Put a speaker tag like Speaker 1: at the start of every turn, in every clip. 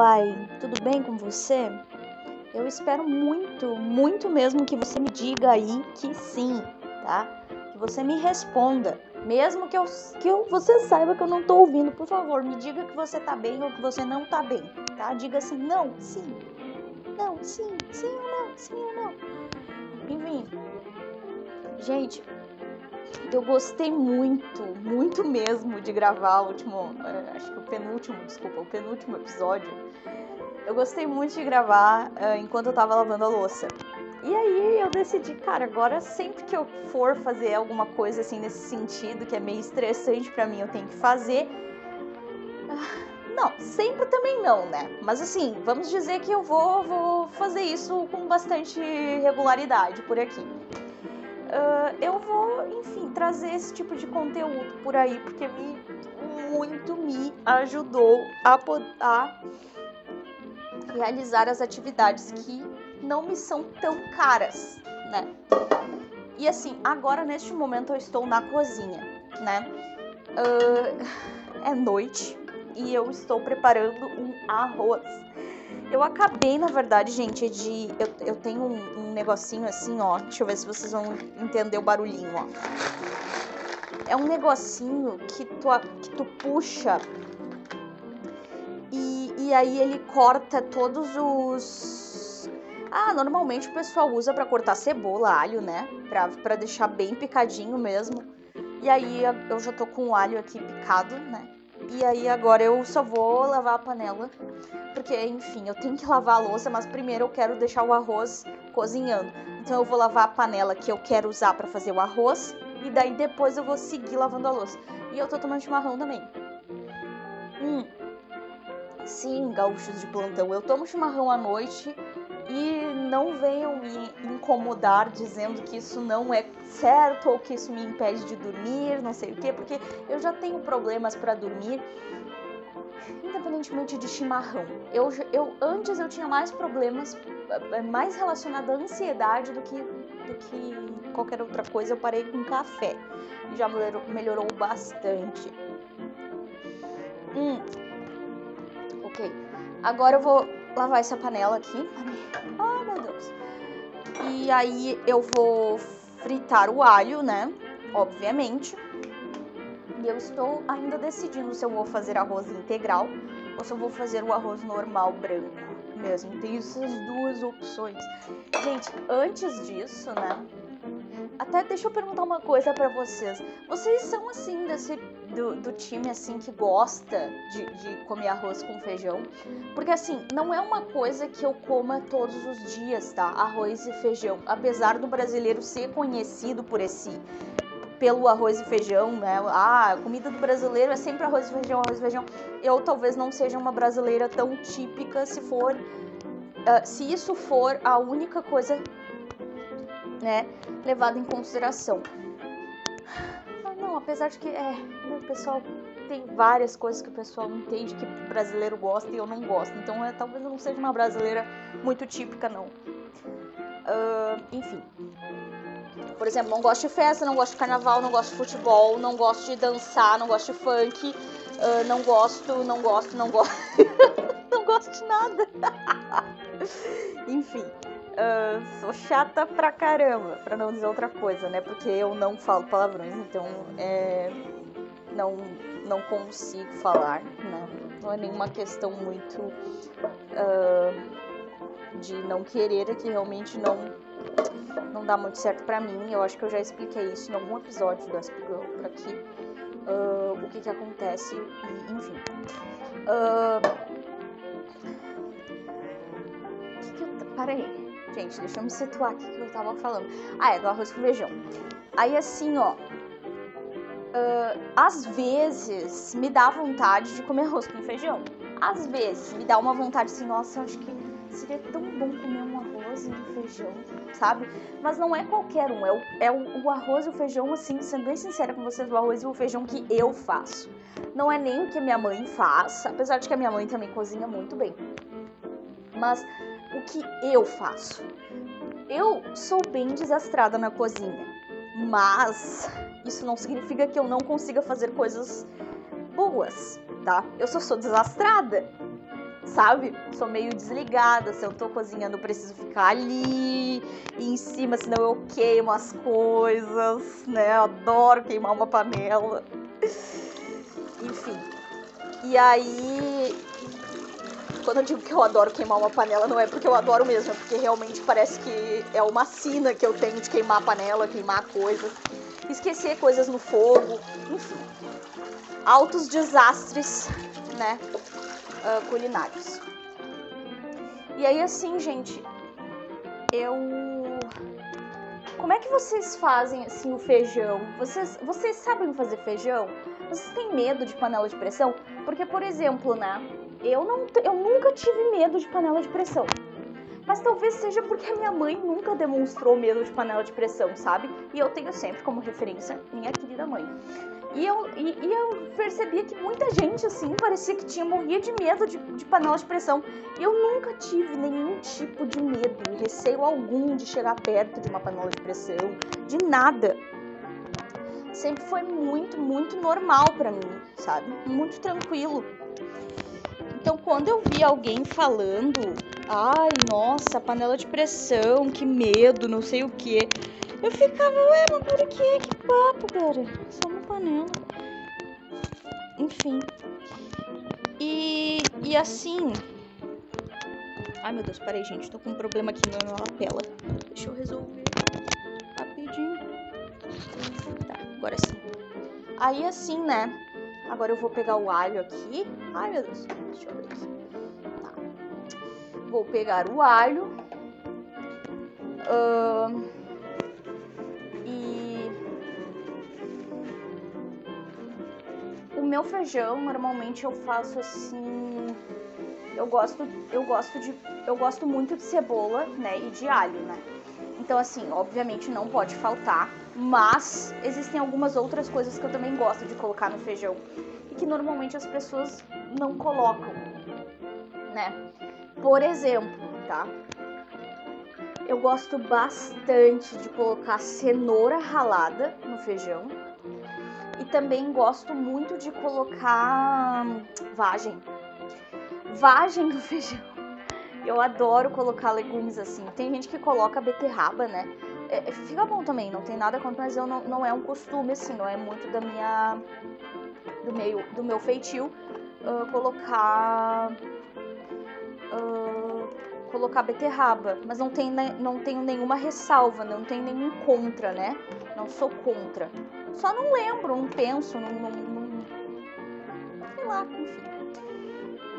Speaker 1: vai? Tudo bem com você? Eu espero muito, muito mesmo que você me diga aí que sim, tá? Que você me responda. Mesmo que, eu, que eu, você saiba que eu não tô ouvindo, por favor, me diga que você tá bem ou que você não tá bem, tá? Diga assim, não, sim, não, sim, sim ou não, sim ou não. Enfim, gente, eu gostei muito, muito mesmo de gravar o último, é, acho que o penúltimo, desculpa, o penúltimo episódio. Eu gostei muito de gravar uh, enquanto eu tava lavando a louça. E aí eu decidi, cara, agora sempre que eu for fazer alguma coisa assim nesse sentido, que é meio estressante para mim, eu tenho que fazer. Uh, não, sempre também não, né? Mas assim, vamos dizer que eu vou, vou fazer isso com bastante regularidade por aqui uh, eu vou, enfim, trazer esse tipo de conteúdo por aí, porque me, muito me ajudou a, a realizar as atividades que não me são tão caras, né? E assim, agora neste momento eu estou na cozinha, né? Uh, é noite e eu estou preparando um arroz. Eu acabei, na verdade, gente, de. Eu, eu tenho um, um negocinho assim, ó. Deixa eu ver se vocês vão entender o barulhinho, ó. É um negocinho que tu, que tu puxa e, e aí ele corta todos os. Ah, normalmente o pessoal usa para cortar cebola, alho, né? Pra, pra deixar bem picadinho mesmo. E aí eu já tô com o alho aqui picado, né? E aí agora eu só vou lavar a panela, porque enfim, eu tenho que lavar a louça, mas primeiro eu quero deixar o arroz cozinhando. Então eu vou lavar a panela que eu quero usar para fazer o arroz e daí depois eu vou seguir lavando a louça. E eu tô tomando chimarrão também. Hum. Sim, gaúchos de plantão, eu tomo chimarrão à noite e não venham me incomodar dizendo que isso não é certo ou que isso me impede de dormir, não sei o quê, porque eu já tenho problemas para dormir, independentemente de chimarrão. Eu, eu antes eu tinha mais problemas, eh, mais relacionado à ansiedade do que do que qualquer outra coisa. Eu parei com café e já melhorou, melhorou bastante. Hum. Ok. Agora eu vou lavar essa panela aqui. Ai, meu Deus. E aí eu vou fritar o alho, né? Obviamente. E eu estou ainda decidindo se eu vou fazer arroz integral ou se eu vou fazer o arroz normal branco mesmo. Tem essas duas opções. Gente, antes disso, né? Até deixa eu perguntar uma coisa para vocês. Vocês são assim desse do, do time assim que gosta de, de, comer arroz com feijão? Porque assim, não é uma coisa que eu coma todos os dias, tá? Arroz e feijão. Apesar do brasileiro ser conhecido por esse pelo arroz e feijão, né? Ah, a comida do brasileiro é sempre arroz e feijão, arroz e feijão. Eu talvez não seja uma brasileira tão típica se for uh, se isso for a única coisa né, levado em consideração. Não, apesar de que é, o pessoal tem várias coisas que o pessoal entende que brasileiro gosta e eu não gosto. Então é, talvez eu não seja uma brasileira muito típica, não. Uh, enfim. Por exemplo, não gosto de festa, não gosto de carnaval, não gosto de futebol, não gosto de dançar, não gosto de funk, uh, não gosto, não gosto, não gosto. não gosto de nada. enfim. Uh, sou chata pra caramba, pra não dizer outra coisa, né? Porque eu não falo palavrões, então é, não, não consigo falar, né? Não é nenhuma questão muito uh, de não querer, é que realmente não, não dá muito certo pra mim. Eu acho que eu já expliquei isso em algum episódio do SP por aqui. Uh, o que que acontece, e, enfim. Uh, que que eu, peraí. Gente, deixa eu me situar aqui que eu tava falando. Ah, é do arroz com feijão. Aí assim, ó. Uh, às vezes me dá vontade de comer arroz com feijão. Às vezes me dá uma vontade assim, nossa, acho que seria tão bom comer um arroz e um feijão, sabe? Mas não é qualquer um, é, o, é o, o arroz e o feijão, assim, sendo bem sincera com vocês, o arroz e o feijão que eu faço. Não é nem o que a minha mãe faz, apesar de que a minha mãe também cozinha muito bem. Mas o que eu faço. Eu sou bem desastrada na cozinha, mas isso não significa que eu não consiga fazer coisas boas, tá? Eu só sou desastrada. sabe? Sou meio desligada. Se eu tô cozinhando, preciso ficar ali em cima, senão eu queimo as coisas, né? Eu adoro queimar uma panela. Enfim. E aí, quando eu digo que eu adoro queimar uma panela, não é porque eu adoro mesmo, é porque realmente parece que é uma sina que eu tenho de queimar a panela, queimar coisas, esquecer coisas no fogo, enfim. Altos desastres, né? Uh, culinários. E aí, assim, gente, eu. Como é que vocês fazem assim o feijão? Vocês, vocês sabem fazer feijão? Vocês têm medo de panela de pressão? Porque, por exemplo, né? Eu, não, eu nunca tive medo de panela de pressão. Mas talvez seja porque a minha mãe nunca demonstrou medo de panela de pressão, sabe? E eu tenho sempre como referência minha querida mãe. E eu, e, e eu percebia que muita gente, assim, parecia que tinha morria de medo de, de panela de pressão. Eu nunca tive nenhum tipo de medo, receio algum de chegar perto de uma panela de pressão, de nada. Sempre foi muito, muito normal para mim, sabe? Muito tranquilo. Então, quando eu vi alguém falando, ai, nossa, panela de pressão, que medo, não sei o que, eu ficava, ué, mas por que? Que papo, cara? Só uma panela. Enfim. E, e assim. Ai, meu Deus, peraí, gente, tô com um problema aqui na lapela. Deixa eu resolver rapidinho. Tá, agora sim. Aí, assim, né? Agora eu vou pegar o alho aqui. Ai, meu Deus. Deixa eu ver aqui. Tá. Vou pegar o alho. Uh, e o meu feijão normalmente eu faço assim. Eu gosto, eu gosto de, eu gosto muito de cebola, né, e de alho, né. Então assim, obviamente não pode faltar mas existem algumas outras coisas que eu também gosto de colocar no feijão e que normalmente as pessoas não colocam, né? Por exemplo, tá? Eu gosto bastante de colocar cenoura ralada no feijão e também gosto muito de colocar vagem. Vagem no feijão. Eu adoro colocar legumes assim. Tem gente que coloca beterraba, né? É, é, fica bom também, não tem nada contra, mas eu não, não é um costume, assim, não é muito da minha. do, meio, do meu feitio uh, colocar. Uh, colocar beterraba, mas não, tem, não tenho nenhuma ressalva, não tenho nenhum contra, né? Não sou contra. Só não lembro, não penso, não. não, não sei lá, enfim.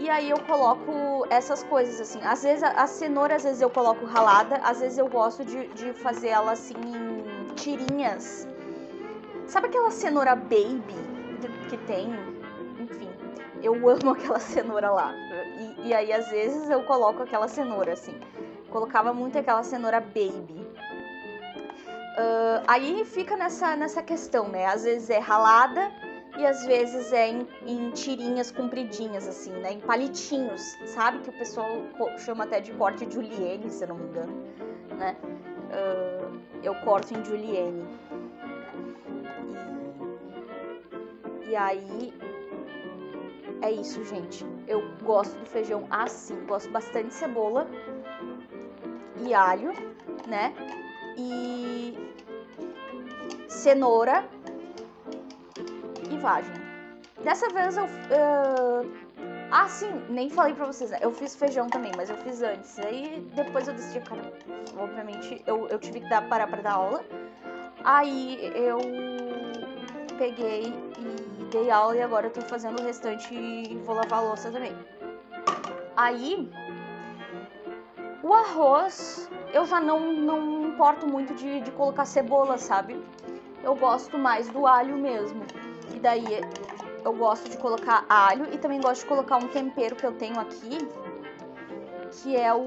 Speaker 1: E aí eu coloco essas coisas assim. Às vezes a, a cenoura, às vezes eu coloco ralada, às vezes eu gosto de, de fazer ela assim em tirinhas. Sabe aquela cenoura baby que tem? Enfim, eu amo aquela cenoura lá. E, e aí às vezes eu coloco aquela cenoura assim. Colocava muito aquela cenoura baby. Uh, aí fica nessa, nessa questão, né? Às vezes é ralada, e às vezes é em, em, tirinhas compridinhas, assim, né? Em palitinhos, sabe? Que o pessoal chama até de corte julienne, se eu não me engano, né? Uh, eu corto em julienne. E, e aí é isso, gente. Eu gosto do feijão assim, gosto bastante de cebola e alho, né? E cenoura vagem. Dessa vez eu. Uh... Ah, sim, nem falei pra vocês, né? Eu fiz feijão também, mas eu fiz antes. Aí depois eu decidi, cara, obviamente eu, eu tive que dar, parar pra dar aula. Aí eu peguei e dei aula e agora eu tô fazendo o restante e vou lavar a louça também. Aí, o arroz, eu já não, não importo muito de, de colocar cebola, sabe? Eu gosto mais do alho mesmo daí eu gosto de colocar alho e também gosto de colocar um tempero que eu tenho aqui, que é o...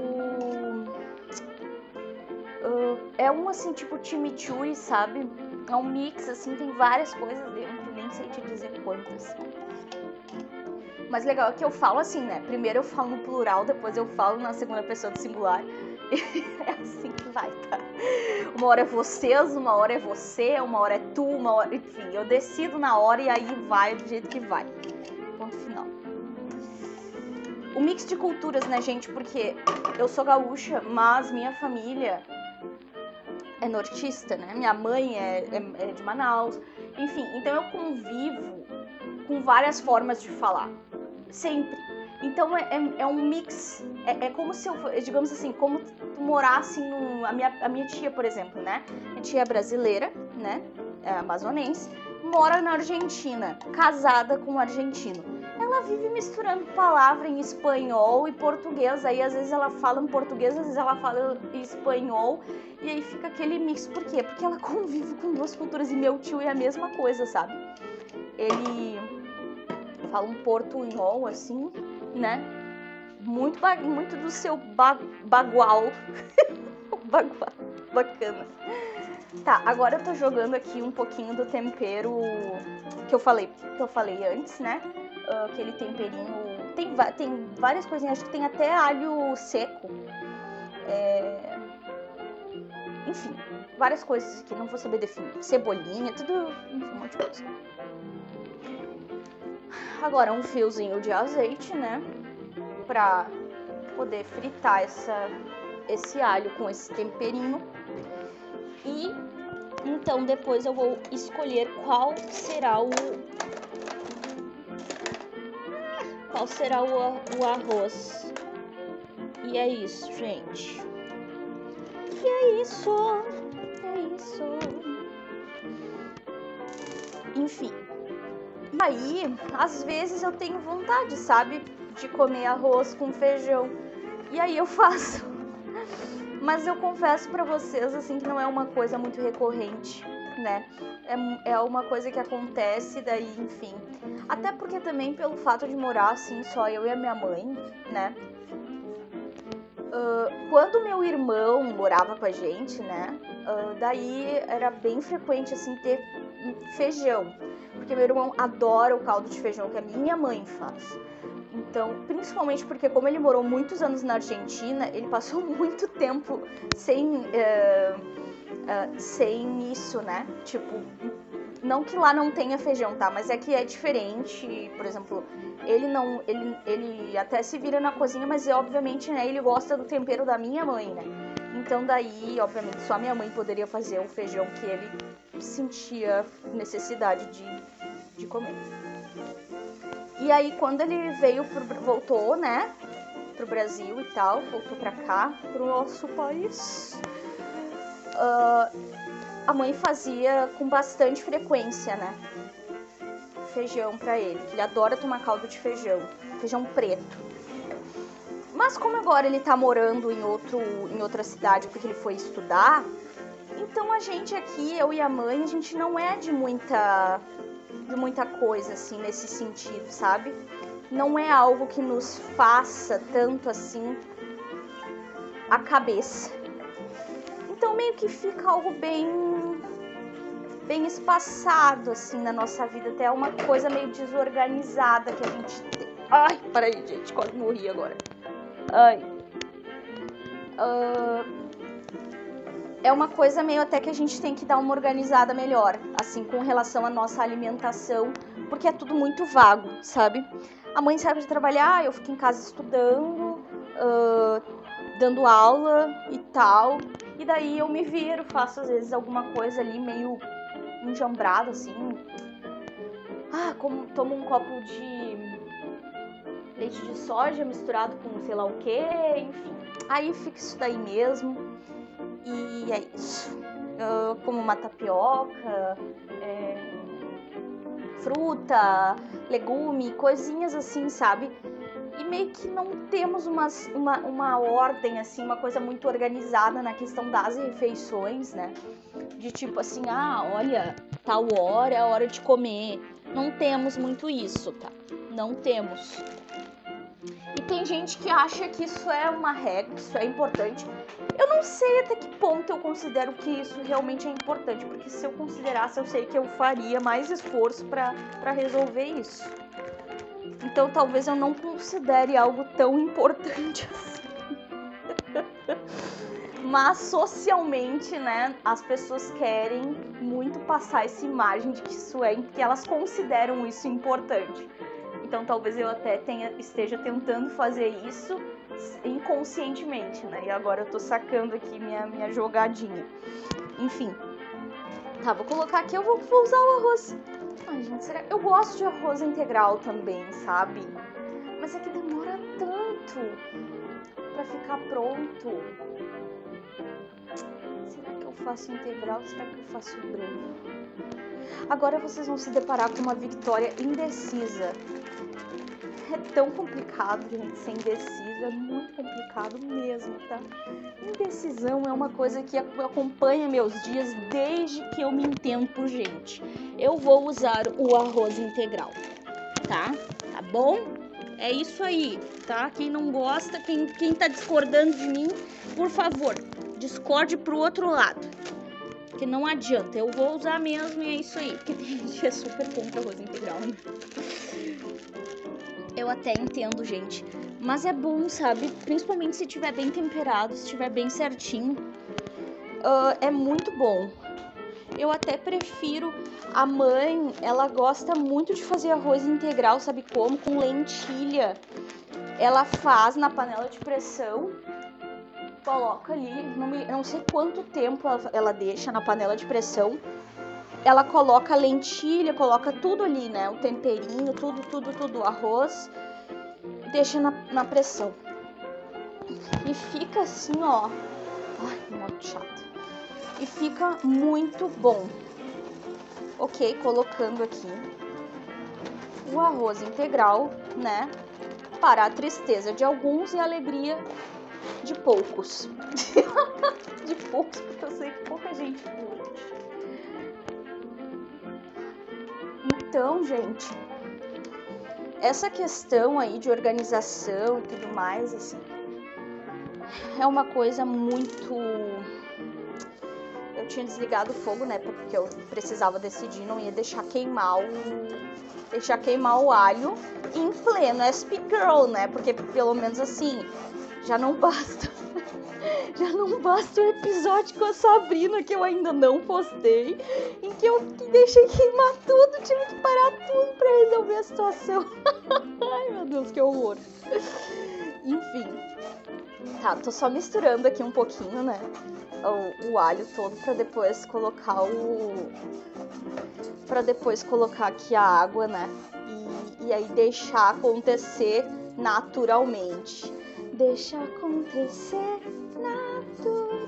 Speaker 1: Uh, é um assim, tipo chimichurri, sabe? É um mix, assim, tem várias coisas dentro, nem sei te dizer quantas. Mas legal é que eu falo assim, né? Primeiro eu falo no plural, depois eu falo na segunda pessoa do singular. é assim que vai, tá? Uma hora é vocês, uma hora é você, uma hora é tu, uma hora. Enfim, eu decido na hora e aí vai do jeito que vai. Ponto final. o mix de culturas, né, gente? Porque eu sou gaúcha, mas minha família é nortista, né? Minha mãe é, é, é de Manaus. Enfim, então eu convivo com várias formas de falar. Sempre. Então é, é, é um mix. É, é, como se eu, digamos assim, como tu morasse. A minha, a minha tia, por exemplo, né? Minha tia é brasileira, né? É amazonense. Mora na Argentina, casada com um argentino. Ela vive misturando palavra em espanhol e português. Aí às vezes ela fala em português, às vezes ela fala em espanhol. E aí fica aquele mix. Por quê? Porque ela convive com duas culturas. E meu tio é a mesma coisa, sabe? Ele fala um portunhol assim né? Muito, muito do seu ba bagual. bagual. Bacana. Tá, agora eu tô jogando aqui um pouquinho do tempero que eu falei, que eu falei antes, né? Uh, aquele temperinho. Tem, tem várias coisinhas, acho que tem até alho seco. É... Enfim, várias coisas que não vou saber definir. Cebolinha, tudo. Enfim, um monte de coisa. Agora um fiozinho de azeite, né? Pra poder fritar essa, esse alho com esse temperinho. E então depois eu vou escolher qual será o qual será o, o arroz. E é isso, gente. E é isso. É isso. Enfim, Aí, às vezes eu tenho vontade, sabe, de comer arroz com feijão. E aí eu faço. Mas eu confesso para vocês assim que não é uma coisa muito recorrente, né? É, é uma coisa que acontece daí, enfim. Até porque também pelo fato de morar assim só eu e a minha mãe, né? Uh, quando meu irmão morava com a gente, né? Uh, daí era bem frequente assim ter feijão porque meu irmão adora o caldo de feijão que a minha mãe faz. Então, principalmente porque como ele morou muitos anos na Argentina, ele passou muito tempo sem, uh, uh, sem isso, né? Tipo, não que lá não tenha feijão, tá? Mas é que é diferente. Por exemplo, ele não, ele, ele até se vira na cozinha, mas obviamente, né? Ele gosta do tempero da minha mãe, né? Então daí, obviamente, só minha mãe poderia fazer o feijão que ele sentia necessidade de, de comer. E aí quando ele veio pro, voltou, né, pro Brasil e tal, voltou pra cá, pro nosso país, uh, a mãe fazia com bastante frequência, né, feijão para ele, que ele adora tomar caldo de feijão, feijão preto. Mas como agora ele tá morando em outro em outra cidade porque ele foi estudar, então a gente aqui, eu e a mãe, a gente não é de muita de muita coisa assim nesse sentido, sabe? Não é algo que nos faça tanto assim a cabeça. Então meio que fica algo bem bem espaçado assim na nossa vida, até uma coisa meio desorganizada que a gente tem. Ai, peraí, gente, quase morri agora. Ai. Uh, é uma coisa meio até que a gente tem que dar uma organizada melhor, assim, com relação à nossa alimentação, porque é tudo muito vago, sabe? A mãe sai de trabalhar, eu fico em casa estudando, uh, dando aula e tal, e daí eu me viro, faço às vezes alguma coisa ali meio enjambrada, assim. Ah, como tomo um copo de leite de soja misturado com sei lá o que, enfim. Aí fica isso daí mesmo. E é isso. Como uma tapioca, é, fruta, legume, coisinhas assim, sabe? E meio que não temos uma, uma, uma ordem, assim, uma coisa muito organizada na questão das refeições, né? De tipo assim, ah, olha, tal hora é a hora de comer. Não temos muito isso, tá? Não temos. E tem gente que acha que isso é uma regra, isso é importante. Eu não sei até que ponto eu considero que isso realmente é importante, porque se eu considerasse, eu sei que eu faria mais esforço para resolver isso. Então talvez eu não considere algo tão importante assim. Mas socialmente, né, as pessoas querem muito passar essa imagem de que isso é, que elas consideram isso importante. Então talvez eu até tenha, esteja tentando fazer isso inconscientemente, né? E agora eu tô sacando aqui minha, minha jogadinha. Enfim. Tá, vou colocar aqui, eu vou, vou usar o arroz. Ai, gente, será? Eu gosto de arroz integral também, sabe? Mas é que demora tanto pra ficar pronto. Será que eu faço integral? Será que eu faço branco? Agora vocês vão se deparar com uma Victoria indecisa. É tão complicado, gente, ser indecisa, é muito complicado mesmo, tá? Indecisão é uma coisa que acompanha meus dias desde que eu me entendo por gente. Eu vou usar o arroz integral, tá? Tá bom? É isso aí, tá? Quem não gosta, quem, quem tá discordando de mim, por favor, discorde pro outro lado que não adianta, eu vou usar mesmo e é isso aí. Porque tem gente que é super contra arroz integral, né? Eu até entendo, gente. Mas é bom, sabe? Principalmente se tiver bem temperado, se tiver bem certinho. Uh, é muito bom. Eu até prefiro. A mãe, ela gosta muito de fazer arroz integral, sabe como? Com lentilha. Ela faz na panela de pressão coloca ali, não, me, não sei quanto tempo ela, ela deixa na panela de pressão. Ela coloca lentilha, coloca tudo ali, né? O temperinho, tudo, tudo, tudo, arroz. Deixa na, na pressão. E fica assim, ó. Ai, muito chato. E fica muito bom. Ok, colocando aqui o arroz integral, né? Para a tristeza de alguns e a alegria de poucos. de poucos, porque eu sei que pouca gente curte. Então, gente, essa questão aí de organização e tudo mais, assim, é uma coisa muito. Eu tinha desligado o fogo, né? Porque eu precisava decidir, não ia deixar queimar o. Deixar queimar o alho em pleno SP Girl, né? Porque pelo menos assim, já não basta. Já não basta o episódio com a Sabrina que eu ainda não postei, em que eu deixei queimar tudo, tive que parar tudo para resolver a situação. Ai meu Deus, que horror. Enfim. Tá, tô só misturando aqui um pouquinho, né? O, o alho todo para depois colocar o para depois colocar aqui a água, né? E, e aí deixar acontecer naturalmente. Deixa acontecer naturalmente.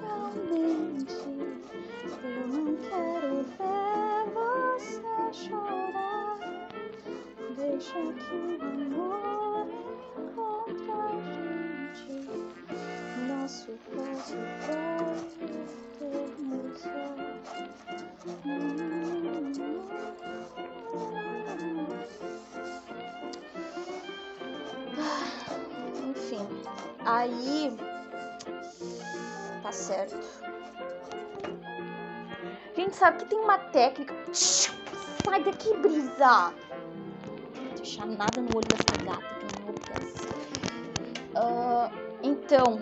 Speaker 1: Eu não quero ver você chorar. Deixa que o amor encontre a gente. Nosso passo pode termos Aí, tá certo. Gente, sabe que tem uma técnica. Sai daqui, brisa! Não deixar nada no olho dessa gata, que não obedece. Uh, então,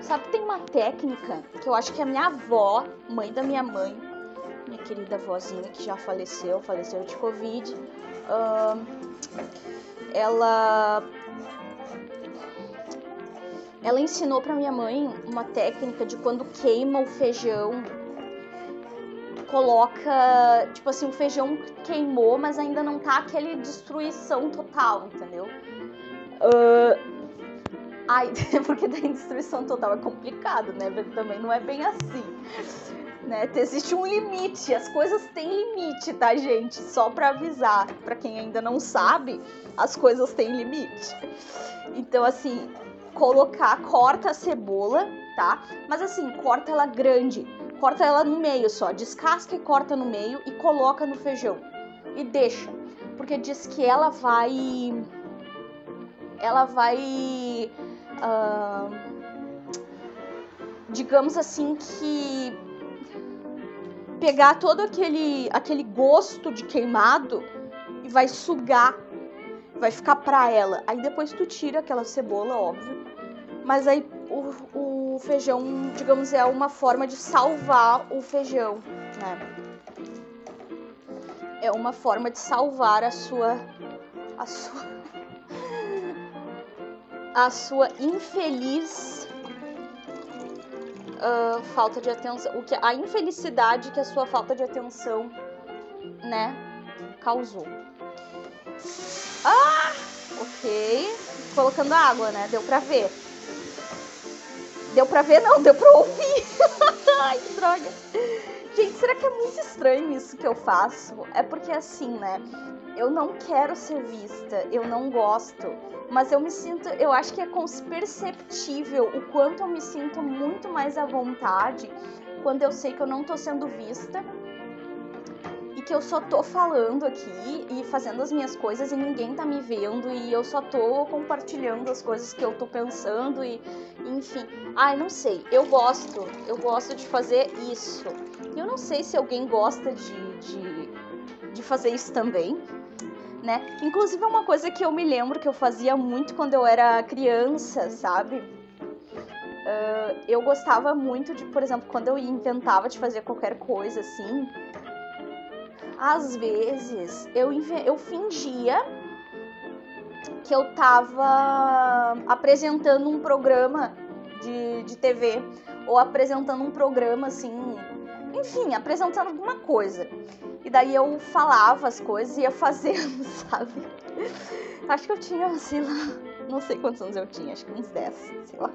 Speaker 1: sabe que tem uma técnica que eu acho que a minha avó, mãe da minha mãe, minha querida avózinha que já faleceu, faleceu de Covid, uh, ela ela ensinou para minha mãe uma técnica de quando queima o feijão, coloca, tipo assim, o feijão queimou, mas ainda não tá aquele destruição total, entendeu? Uh, ai, porque daí destruição total é complicado, né? Também não é bem assim. Né? Existe um limite, as coisas têm limite, tá, gente? Só para avisar, para quem ainda não sabe, as coisas têm limite. Então, assim, colocar, corta a cebola, tá? Mas assim, corta ela grande, corta ela no meio só, descasca e corta no meio e coloca no feijão e deixa, porque diz que ela vai, ela vai, uh, digamos assim que pegar todo aquele aquele gosto de queimado e vai sugar vai ficar pra ela. Aí depois tu tira aquela cebola, óbvio. Mas aí o, o feijão, digamos, é uma forma de salvar o feijão, né? É uma forma de salvar a sua a sua a sua infeliz uh, falta de atenção, o que a infelicidade que a sua falta de atenção, né, causou. Ah, ok, colocando água, né? Deu pra ver. Deu pra ver, não, deu pra ouvir. Ai, que droga. Gente, será que é muito estranho isso que eu faço? É porque assim, né? Eu não quero ser vista, eu não gosto, mas eu me sinto, eu acho que é perceptível o quanto eu me sinto muito mais à vontade quando eu sei que eu não tô sendo vista que eu só tô falando aqui e fazendo as minhas coisas e ninguém tá me vendo e eu só tô compartilhando as coisas que eu tô pensando e enfim. Ai, não sei. Eu gosto. Eu gosto de fazer isso. Eu não sei se alguém gosta de, de, de fazer isso também. Né? Inclusive é uma coisa que eu me lembro que eu fazia muito quando eu era criança, sabe? Uh, eu gostava muito de, por exemplo, quando eu inventava de fazer qualquer coisa assim, às vezes eu, eu fingia que eu tava apresentando um programa de, de TV ou apresentando um programa assim, enfim, apresentando alguma coisa. E daí eu falava as coisas e ia fazendo, sabe? Acho que eu tinha, sei lá, não sei quantos anos eu tinha, acho que uns 10, sei lá.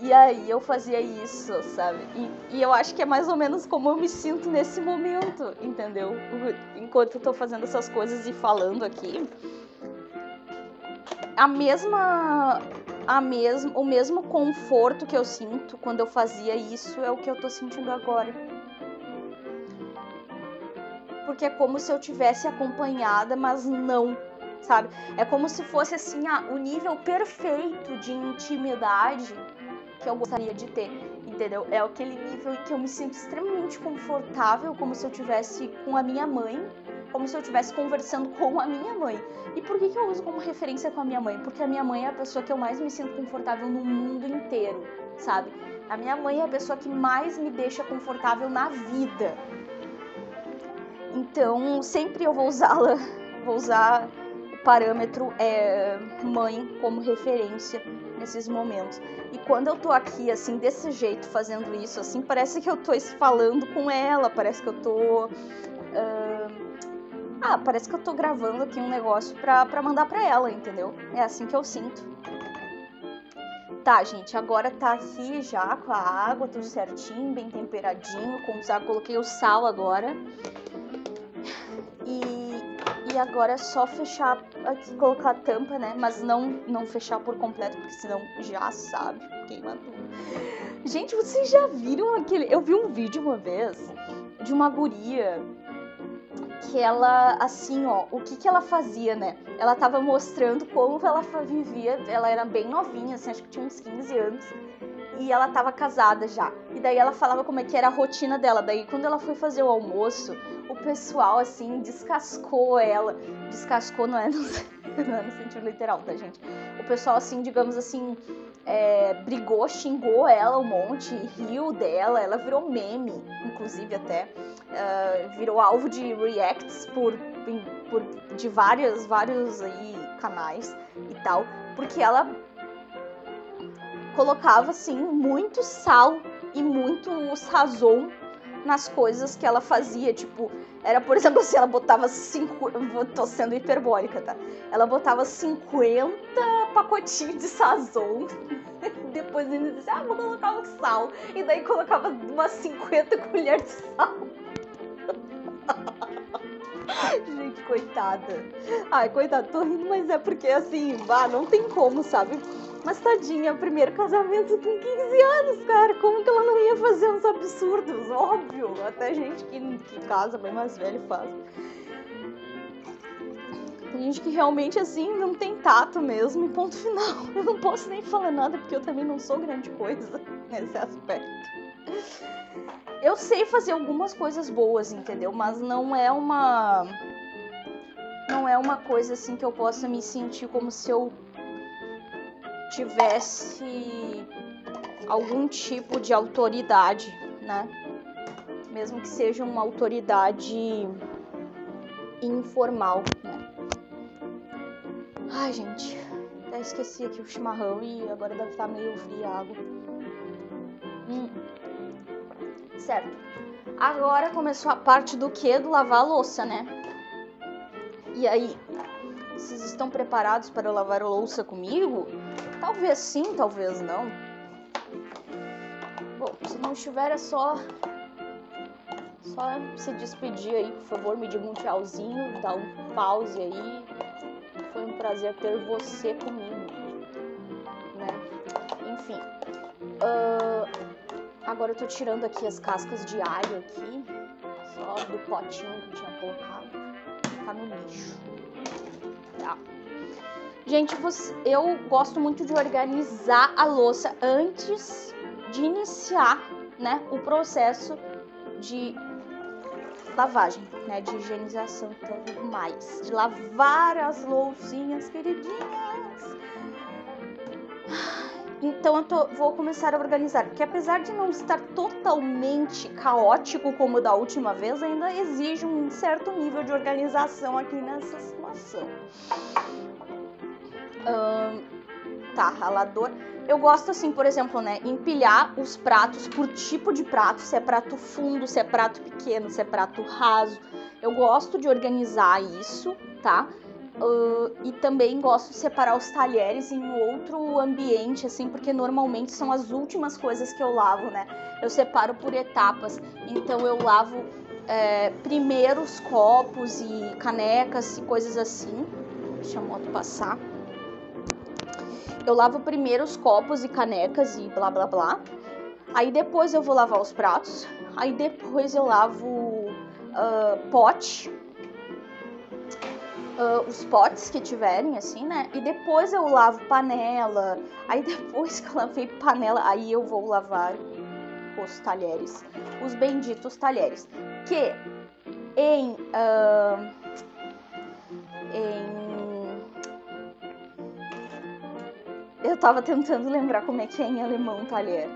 Speaker 1: E aí eu fazia isso, sabe? E, e, eu acho que é mais ou menos como eu me sinto nesse momento, entendeu? Enquanto eu tô fazendo essas coisas e falando aqui. A mesma. A mesmo, o mesmo conforto que eu sinto quando eu fazia isso é o que eu tô sentindo agora. Porque é como se eu tivesse acompanhada, mas não, sabe? É como se fosse assim, ah, o nível perfeito de intimidade que eu gostaria de ter, entendeu? É aquele nível em que eu me sinto extremamente confortável, como se eu tivesse com a minha mãe, como se eu estivesse conversando com a minha mãe. E por que, que eu uso como referência com a minha mãe? Porque a minha mãe é a pessoa que eu mais me sinto confortável no mundo inteiro, sabe? A minha mãe é a pessoa que mais me deixa confortável na vida. Então, sempre eu vou usá-la, vou usar parâmetro é, mãe como referência nesses momentos. E quando eu tô aqui, assim, desse jeito, fazendo isso, assim, parece que eu tô falando com ela, parece que eu tô. Uh... Ah, parece que eu tô gravando aqui um negócio pra, mandar pra ela, entendeu? É assim que eu sinto. Tá, gente, agora tá aqui já com a água, tudo certinho, bem temperadinho. Com já coloquei o sal agora. E e agora é só fechar aqui, colocar a tampa, né? Mas não, não fechar por completo, porque senão já sabe, queima tudo. Gente, vocês já viram aquele. Eu vi um vídeo uma vez de uma guria que ela, assim, ó, o que que ela fazia, né? Ela tava mostrando como ela vivia, ela era bem novinha, assim, acho que tinha uns 15 anos e ela tava casada já. E daí ela falava como é que era a rotina dela. Daí quando ela foi fazer o almoço, o pessoal assim descascou ela. Descascou não é no, não é no sentido literal, tá, gente? O pessoal assim, digamos assim, é, brigou, xingou ela um monte, riu dela, ela virou meme, inclusive até. Uh, virou alvo de reacts por, por de várias, vários aí canais e tal, porque ela colocava assim muito sal e muito sazon nas coisas que ela fazia, tipo, era, por exemplo, assim, ela botava cinco, tô sendo hiperbólica, tá? Ela botava 50 pacotinhos de sazon, depois ainda dizia, ah, vou colocar o sal, e daí colocava umas 50 colheres de sal. Gente, coitada. Ai, coitada, tô rindo, mas é porque assim, ah, não tem como, sabe? Mas tadinha, primeiro casamento com 15 anos, cara. Como que ela não ia fazer uns absurdos? Óbvio. Até gente que, que casa bem mais velho faz. Gente que realmente, assim, não tem tato mesmo e ponto final. Eu não posso nem falar nada porque eu também não sou grande coisa nesse aspecto. Eu sei fazer algumas coisas boas, entendeu? Mas não é uma. Não é uma coisa assim que eu possa me sentir como se eu tivesse algum tipo de autoridade, né? Mesmo que seja uma autoridade informal, né? Ai, gente, até esqueci aqui o chimarrão e agora deve estar meio fria a água. Hum. Certo. Agora começou a parte do que? Do lavar a louça, né? E aí, vocês estão preparados para lavar a louça comigo? Talvez sim, talvez não. Bom, se não estiver é só só se despedir aí, por favor, me diga um tchauzinho, dá um pause aí. Foi um prazer ter você comigo, né? Enfim, uh, agora eu tô tirando aqui as cascas de alho aqui, só do potinho que eu tinha colocado, tá no lixo, tá? Gente, eu gosto muito de organizar a louça antes de iniciar, né, o processo de lavagem, né, de higienização e tudo mais, de lavar as loucinhas queridinhas. Então eu tô, vou começar a organizar, porque apesar de não estar totalmente caótico como da última vez, ainda exige um certo nível de organização aqui nessa situação. tá, ralador. Eu gosto assim, por exemplo, né, empilhar os pratos por tipo de prato, se é prato fundo, se é prato pequeno, se é prato raso. Eu gosto de organizar isso, tá? Uh, e também gosto de separar os talheres em outro ambiente, assim, porque normalmente são as últimas coisas que eu lavo, né? Eu separo por etapas. Então eu lavo é, primeiro os copos e canecas e coisas assim. Deixa a moto passar eu lavo primeiro os copos e canecas e blá blá blá. Aí depois eu vou lavar os pratos. Aí depois eu lavo uh, pote. Uh, os potes que tiverem, assim, né? E depois eu lavo panela. Aí depois que eu lavei panela, aí eu vou lavar os talheres. Os benditos talheres. Que em. Uh, em Eu tava tentando lembrar como é que é em alemão talher.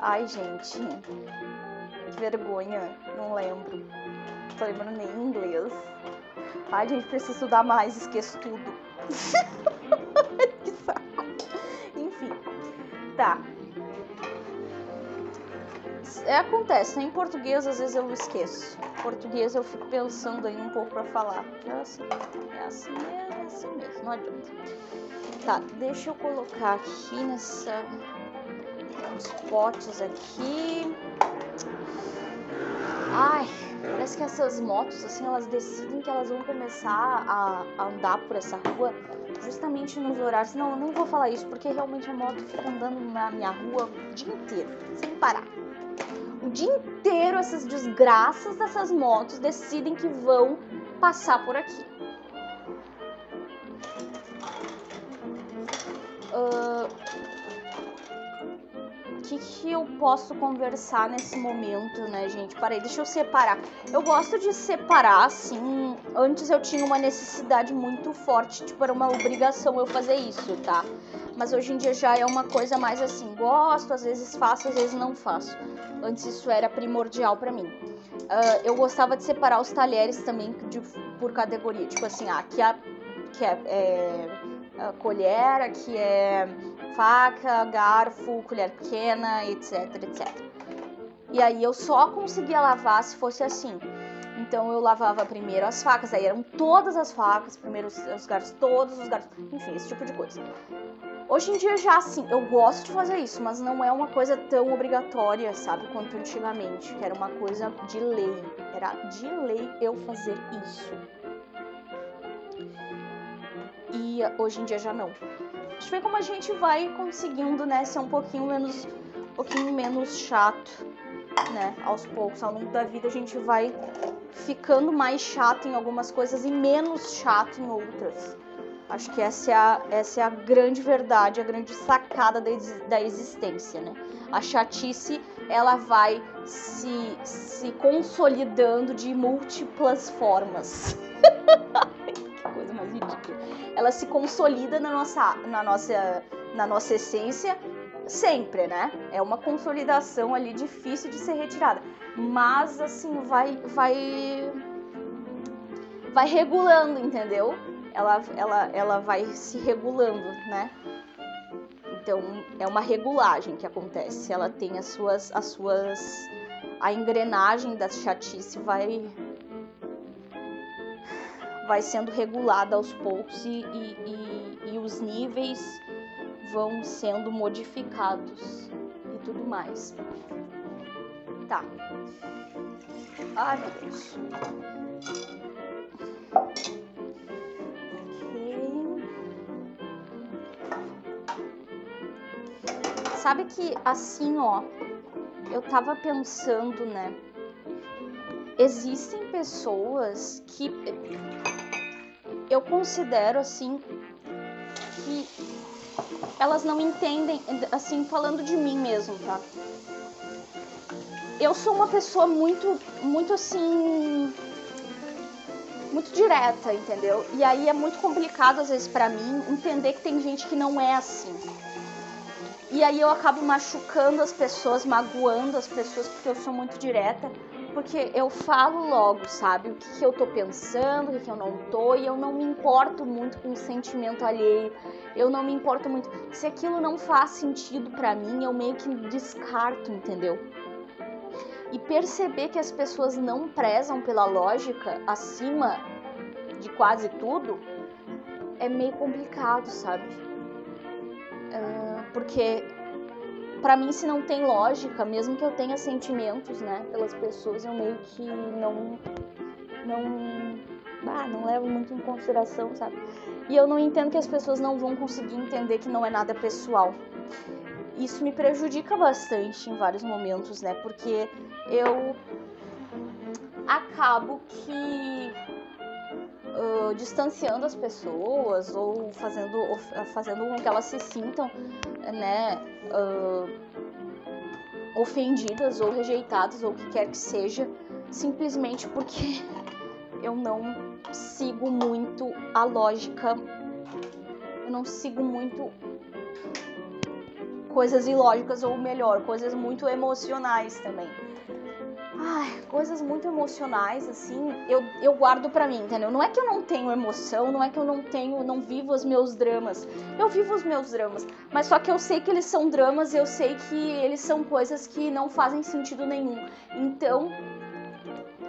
Speaker 1: Ai, gente. Que vergonha. Não lembro. Tô lembrando nem em inglês. Ai, gente, preciso estudar mais, esqueço tudo. que saco. Enfim. Tá. É, acontece, né? Em português às vezes eu esqueço. Em português eu fico pensando aí um pouco pra falar. É assim, é assim mesmo, é assim mesmo, não adianta. Tá, deixa eu colocar aqui nessa. Uns potes aqui. Ai, parece que essas motos, assim, elas decidem que elas vão começar a, a andar por essa rua justamente nos horários. Não, eu nem vou falar isso, porque realmente a moto fica andando na minha rua o dia inteiro, sem parar o dia inteiro essas desgraças dessas motos decidem que vão passar por aqui. Uh, que, que eu posso conversar nesse momento, né, gente? Parei, deixa eu separar. Eu gosto de separar, assim. Antes eu tinha uma necessidade muito forte, tipo, era uma obrigação eu fazer isso, tá? Mas hoje em dia já é uma coisa mais assim, gosto, às vezes faço, às vezes não faço. Antes isso era primordial para mim. Uh, eu gostava de separar os talheres também de, por categoria, tipo assim, ah, aqui, a, que é, é a colher, aqui é faca, garfo, colher pequena, etc, etc. E aí eu só conseguia lavar se fosse assim. Então eu lavava primeiro as facas, aí eram todas as facas, primeiro os garfos, todos os garfos, enfim, esse tipo de coisa. Hoje em dia já assim, eu gosto de fazer isso, mas não é uma coisa tão obrigatória, sabe, quanto antigamente, que era uma coisa de lei. Era de lei eu fazer isso. E hoje em dia já não. A gente vê como a gente vai conseguindo, né, ser um pouquinho menos, um pouquinho menos chato, né, aos poucos. Ao longo da vida a gente vai ficando mais chato em algumas coisas e menos chato em outras. Acho que essa é a, essa é a grande verdade, a grande sacada da, da existência, né? A chatice, ela vai se, se consolidando de múltiplas formas. coisa mais ridícula. Ela se consolida na nossa, na nossa, na nossa essência sempre, né? É uma consolidação ali difícil de ser retirada. Mas assim, vai vai vai regulando, entendeu? Ela, ela, ela vai se regulando, né? Então é uma regulagem que acontece. Ela tem as suas, as suas, a engrenagem da chatice vai vai sendo regulada aos poucos e, e, e, e os níveis vão sendo modificados e tudo mais. Tá. Ai meu Deus. Sabe que assim, ó, eu tava pensando, né? Existem pessoas que eu considero assim que elas não entendem, assim, falando de mim mesmo, tá? Eu sou uma pessoa muito, muito assim, muito direta, entendeu? E aí é muito complicado às vezes para mim entender que tem gente que não é assim. E aí eu acabo machucando as pessoas, magoando as pessoas porque eu sou muito direta, porque eu falo logo, sabe? O que, que eu tô pensando, o que, que eu não tô, e eu não me importo muito com o sentimento alheio. Eu não me importo muito. Se aquilo não faz sentido para mim, eu meio que descarto, entendeu? E perceber que as pessoas não prezam pela lógica acima de quase tudo é meio complicado, sabe? Uh porque para mim se não tem lógica, mesmo que eu tenha sentimentos, né, pelas pessoas, eu meio que não não ah, não levo muito em consideração, sabe? E eu não entendo que as pessoas não vão conseguir entender que não é nada pessoal. Isso me prejudica bastante em vários momentos, né? Porque eu acabo que uh, distanciando as pessoas ou fazendo, fazendo com que elas se sintam, né, uh, ofendidas ou rejeitadas ou o que quer que seja, simplesmente porque eu não sigo muito a lógica, eu não sigo muito coisas ilógicas ou melhor, coisas muito emocionais também. Ai, coisas muito emocionais, assim, eu, eu guardo para mim, entendeu? Não é que eu não tenho emoção, não é que eu não tenho, não vivo os meus dramas. Eu vivo os meus dramas, mas só que eu sei que eles são dramas, eu sei que eles são coisas que não fazem sentido nenhum. Então,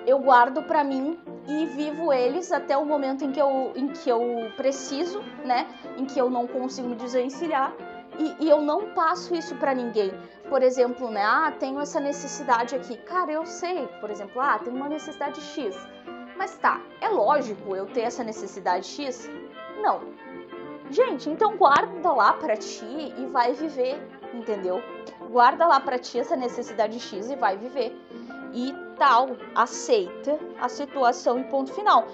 Speaker 1: eu guardo para mim e vivo eles até o momento em que eu, em que eu preciso, né? Em que eu não consigo me desvencilhar e, e eu não passo isso para ninguém. Por exemplo, né? Ah, tenho essa necessidade aqui. Cara, eu sei, por exemplo, ah, tenho uma necessidade X. Mas tá, é lógico eu ter essa necessidade X? Não. Gente, então guarda lá para ti e vai viver, entendeu? Guarda lá para ti essa necessidade X e vai viver. E tal, aceita a situação e ponto final.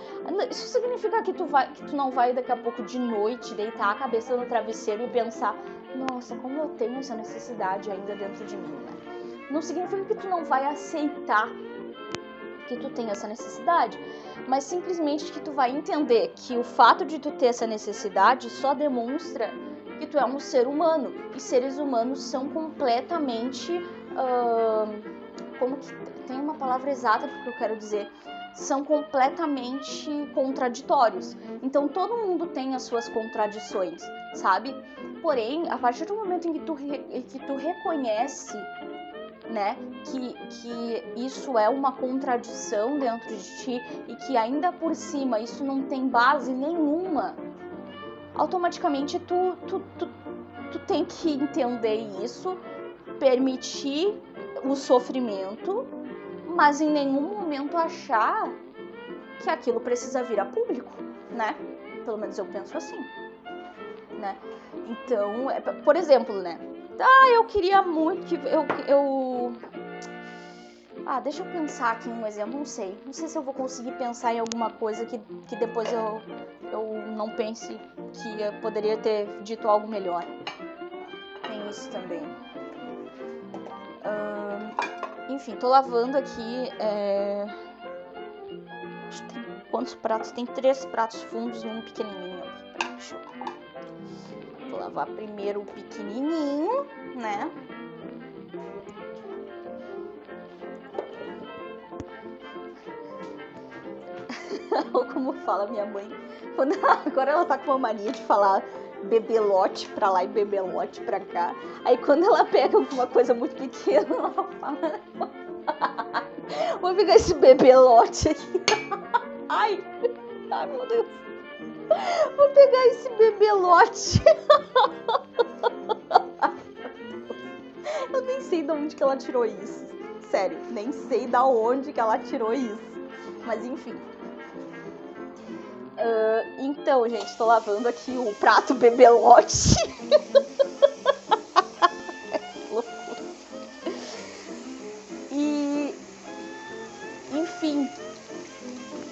Speaker 1: Isso significa que tu, vai, que tu não vai daqui a pouco de noite deitar a cabeça no travesseiro e pensar, nossa, como eu tenho essa necessidade ainda dentro de mim, né? Não significa que tu não vai aceitar que tu tem essa necessidade, mas simplesmente que tu vai entender que o fato de tu ter essa necessidade só demonstra que tu é um ser humano e seres humanos são completamente uh, como que tem uma palavra exata porque eu quero dizer são completamente contraditórios. Então todo mundo tem as suas contradições, sabe? Porém, a partir do momento em que tu, que tu reconhece né, que, que isso é uma contradição dentro de ti e que ainda por cima isso não tem base nenhuma, automaticamente tu, tu, tu, tu tem que entender isso, permitir o sofrimento mas em nenhum momento achar que aquilo precisa vir a público, né? Pelo menos eu penso assim, né? Então, é, por exemplo, né? Ah, eu queria muito que eu, eu ah, deixa eu pensar aqui um exemplo, não sei. Não sei se eu vou conseguir pensar em alguma coisa que, que depois eu, eu não pense que eu poderia ter dito algo melhor. Tem isso também. Enfim, tô lavando aqui. É... Tem quantos pratos? Tem três pratos fundos e um pequenininho aqui. Vou lavar primeiro o pequenininho, né? Ou como fala minha mãe, agora ela tá com uma mania de falar bebelote pra lá e bebelote pra cá. Aí quando ela pega alguma coisa muito pequena, ela fala. Vou pegar esse bebelote aqui. Ai, ai meu Deus. Vou pegar esse bebelote. Eu nem sei de onde que ela tirou isso. Sério, nem sei da onde que ela tirou isso. Mas enfim. Uh, então, gente, estou lavando aqui o prato bebelote. e. Enfim.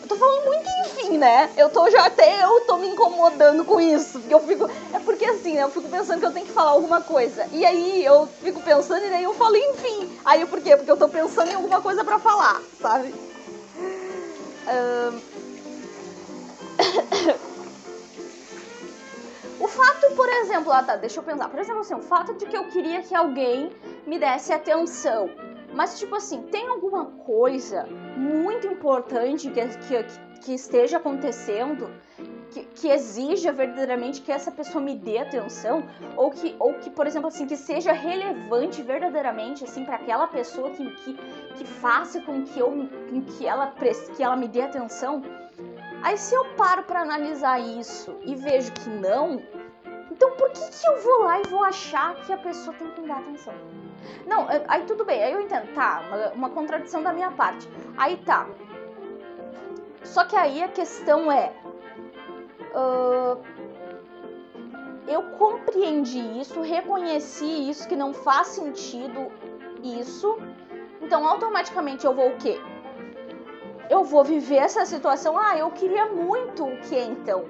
Speaker 1: Eu tô falando muito enfim, né? Eu tô já até eu tô me incomodando com isso. Porque eu fico. É porque assim, né? Eu fico pensando que eu tenho que falar alguma coisa. E aí eu fico pensando e daí eu falo enfim. Aí por quê? Porque eu tô pensando em alguma coisa para falar, sabe? Uh... o fato, por exemplo, ah, tá, deixa eu pensar. Por exemplo, assim, o fato de que eu queria que alguém me desse atenção. Mas, tipo assim, tem alguma coisa muito importante que, que, que esteja acontecendo que, que, exija verdadeiramente que essa pessoa me dê atenção ou que, ou que por exemplo assim que seja relevante verdadeiramente assim para aquela pessoa que, que, que faça com que eu com que ela que ela me dê atenção Aí se eu paro para analisar isso e vejo que não, então por que, que eu vou lá e vou achar que a pessoa tem que me dar atenção? Não, aí tudo bem, aí eu entendo, tá, uma, uma contradição da minha parte. Aí tá. Só que aí a questão é. Uh, eu compreendi isso, reconheci isso, que não faz sentido isso. Então automaticamente eu vou o quê? Eu vou viver essa situação. Ah, eu queria muito o que então?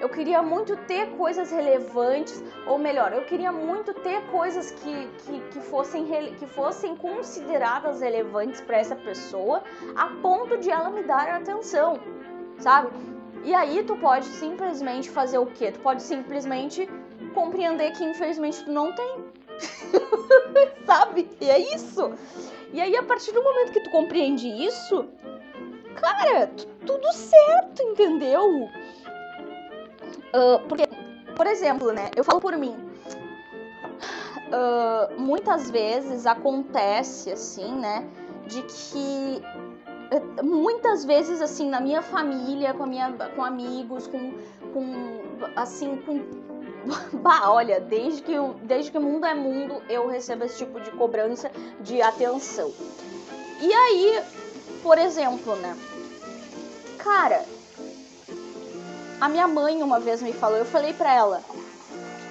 Speaker 1: Eu queria muito ter coisas relevantes, ou melhor, eu queria muito ter coisas que, que, que fossem, que fossem consideradas relevantes para essa pessoa, a ponto de ela me dar atenção, sabe? E aí tu pode simplesmente fazer o quê? Tu pode simplesmente compreender que infelizmente tu não tem. sabe? E é isso. E aí, a partir do momento que tu compreende isso, cara, tudo certo, entendeu? Uh, porque, por exemplo, né, eu falo por mim. Uh, muitas vezes acontece assim, né, de que muitas vezes assim na minha família, com a minha, com amigos, com, com assim, com bah, olha, desde que, desde que o mundo é mundo, eu recebo esse tipo de cobrança de atenção. E aí, por exemplo, né? Cara, a minha mãe uma vez me falou, eu falei pra ela,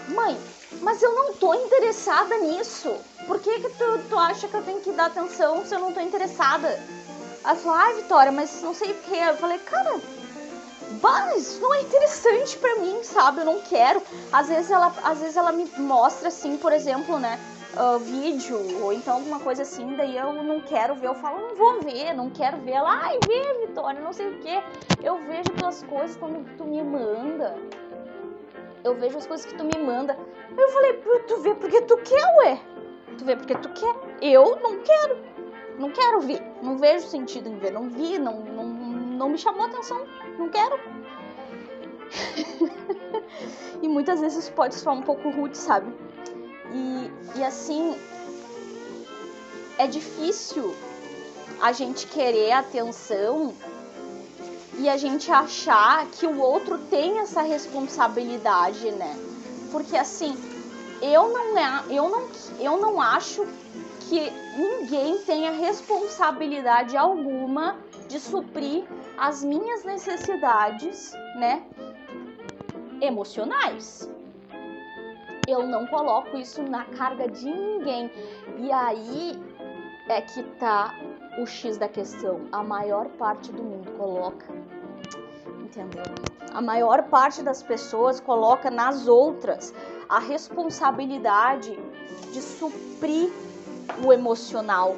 Speaker 1: mãe, mas eu não tô interessada nisso. Por que, que tu, tu acha que eu tenho que dar atenção se eu não tô interessada? Ela falou, ai, Vitória, mas não sei o que. Eu falei, cara, mas não é interessante para mim, sabe? Eu não quero. Às vezes ela, às vezes ela me mostra assim, por exemplo, né? Uh, vídeo ou então alguma coisa assim, daí eu não quero ver, eu falo, não vou ver, não quero ver. Ela, ai, vê, Vitória, não sei o que. Eu vejo tuas coisas quando tu me manda. Eu vejo as coisas que tu me manda. Eu falei, tu vê porque tu quer, ué. Tu vê porque tu quer. Eu não quero. Não quero ver. Não vejo sentido em ver. Não vi, não, não, não me chamou atenção. Não quero. e muitas vezes pode soar um pouco rude, sabe? E, e assim, é difícil a gente querer atenção e a gente achar que o outro tem essa responsabilidade, né? Porque assim, eu não, é, eu não, eu não acho que ninguém tenha responsabilidade alguma de suprir as minhas necessidades, né? Emocionais eu não coloco isso na carga de ninguém. E aí é que tá o X da questão. A maior parte do mundo coloca. Entendeu? A maior parte das pessoas coloca nas outras a responsabilidade de suprir o emocional.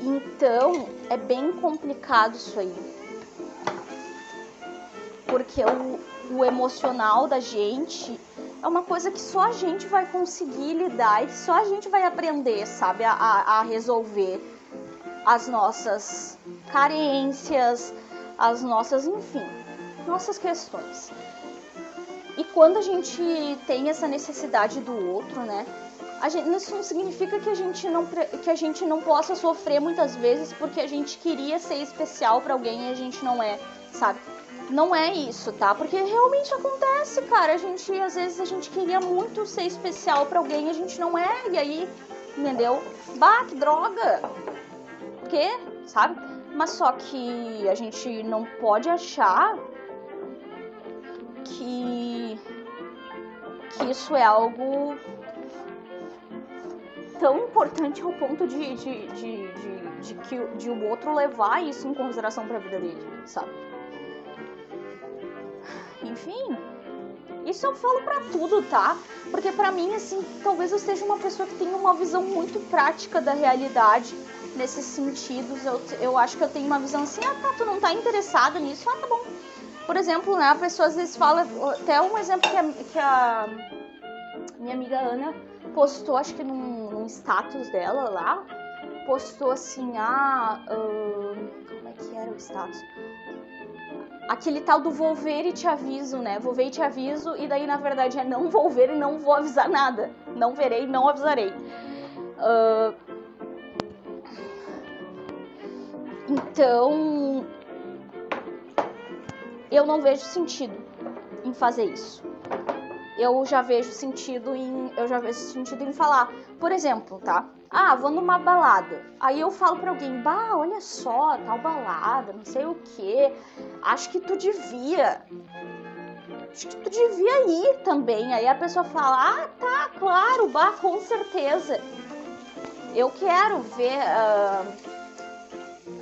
Speaker 1: Então, é bem complicado isso aí. Porque o, o emocional da gente é uma coisa que só a gente vai conseguir lidar e que só a gente vai aprender, sabe, a, a resolver as nossas carências, as nossas, enfim, nossas questões. E quando a gente tem essa necessidade do outro, né? Gente, isso não significa que a gente não que a gente não possa sofrer muitas vezes porque a gente queria ser especial para alguém e a gente não é, sabe? Não é isso, tá? Porque realmente acontece, cara. A gente às vezes a gente queria muito ser especial para alguém a gente não é, e aí, entendeu? Bah, que droga. O quê? Sabe? Mas só que a gente não pode achar que que isso é algo tão importante ao ponto de, de, de, de, de, que, de o outro levar isso em consideração para a vida dele, sabe? Enfim, isso eu falo para tudo, tá? Porque para mim, assim, talvez eu seja uma pessoa que tenha uma visão muito prática da realidade nesses sentidos. Eu, eu acho que eu tenho uma visão assim, ah, tá, tu não tá interessado nisso, ah, tá bom. Por exemplo, né, a pessoa às vezes fala, até um exemplo que a, que a minha amiga Ana postou, acho que num, num status dela lá, postou assim, ah, uh, como é que era o status? Aquele tal do vou ver e te aviso, né? Vou ver e te aviso, e daí na verdade é não vou ver e não vou avisar nada. Não verei, não avisarei. Uh, então, eu não vejo sentido em fazer isso eu já vejo sentido em eu já vejo sentido em falar. Por exemplo, tá? Ah, vou numa balada. Aí eu falo para alguém: "Bah, olha só, tal balada, não sei o quê. Acho que tu devia. Acho que tu devia ir também". Aí a pessoa fala: "Ah, tá, claro, bah, com certeza. Eu quero ver uh...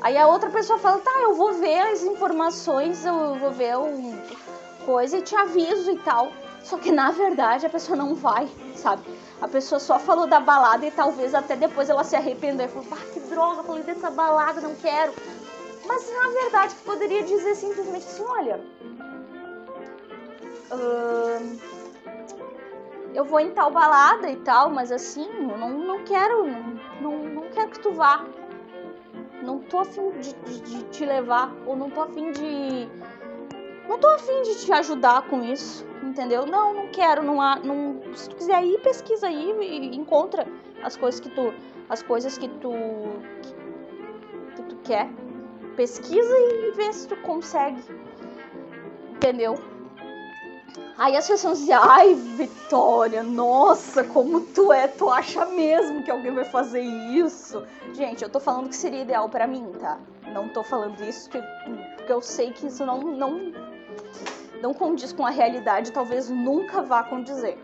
Speaker 1: Aí a outra pessoa fala: "Tá, eu vou ver as informações, eu vou ver um coisa e te aviso e tal". Só que na verdade a pessoa não vai, sabe? A pessoa só falou da balada e talvez até depois ela se arrependeu e falou: ah, que droga, falei dessa balada, não quero. Mas na verdade poderia dizer simplesmente assim: olha, uh, eu vou em tal balada e tal, mas assim, eu não, não quero, não, não, quero que tu vá. Não tô afim de, de, de te levar, ou não tô afim de. Não tô afim de te ajudar com isso entendeu? Não, não quero, não há, não, se tu quiser ir, pesquisa aí e encontra as coisas que tu, as coisas que tu, que, que tu quer. Pesquisa e vê se tu consegue, entendeu? Aí as pessoas dizem, ai, Vitória, nossa, como tu é, tu acha mesmo que alguém vai fazer isso? Gente, eu tô falando que seria ideal para mim, tá? Não tô falando isso porque, porque eu sei que isso não, não não condiz com a realidade, talvez nunca vá condizer.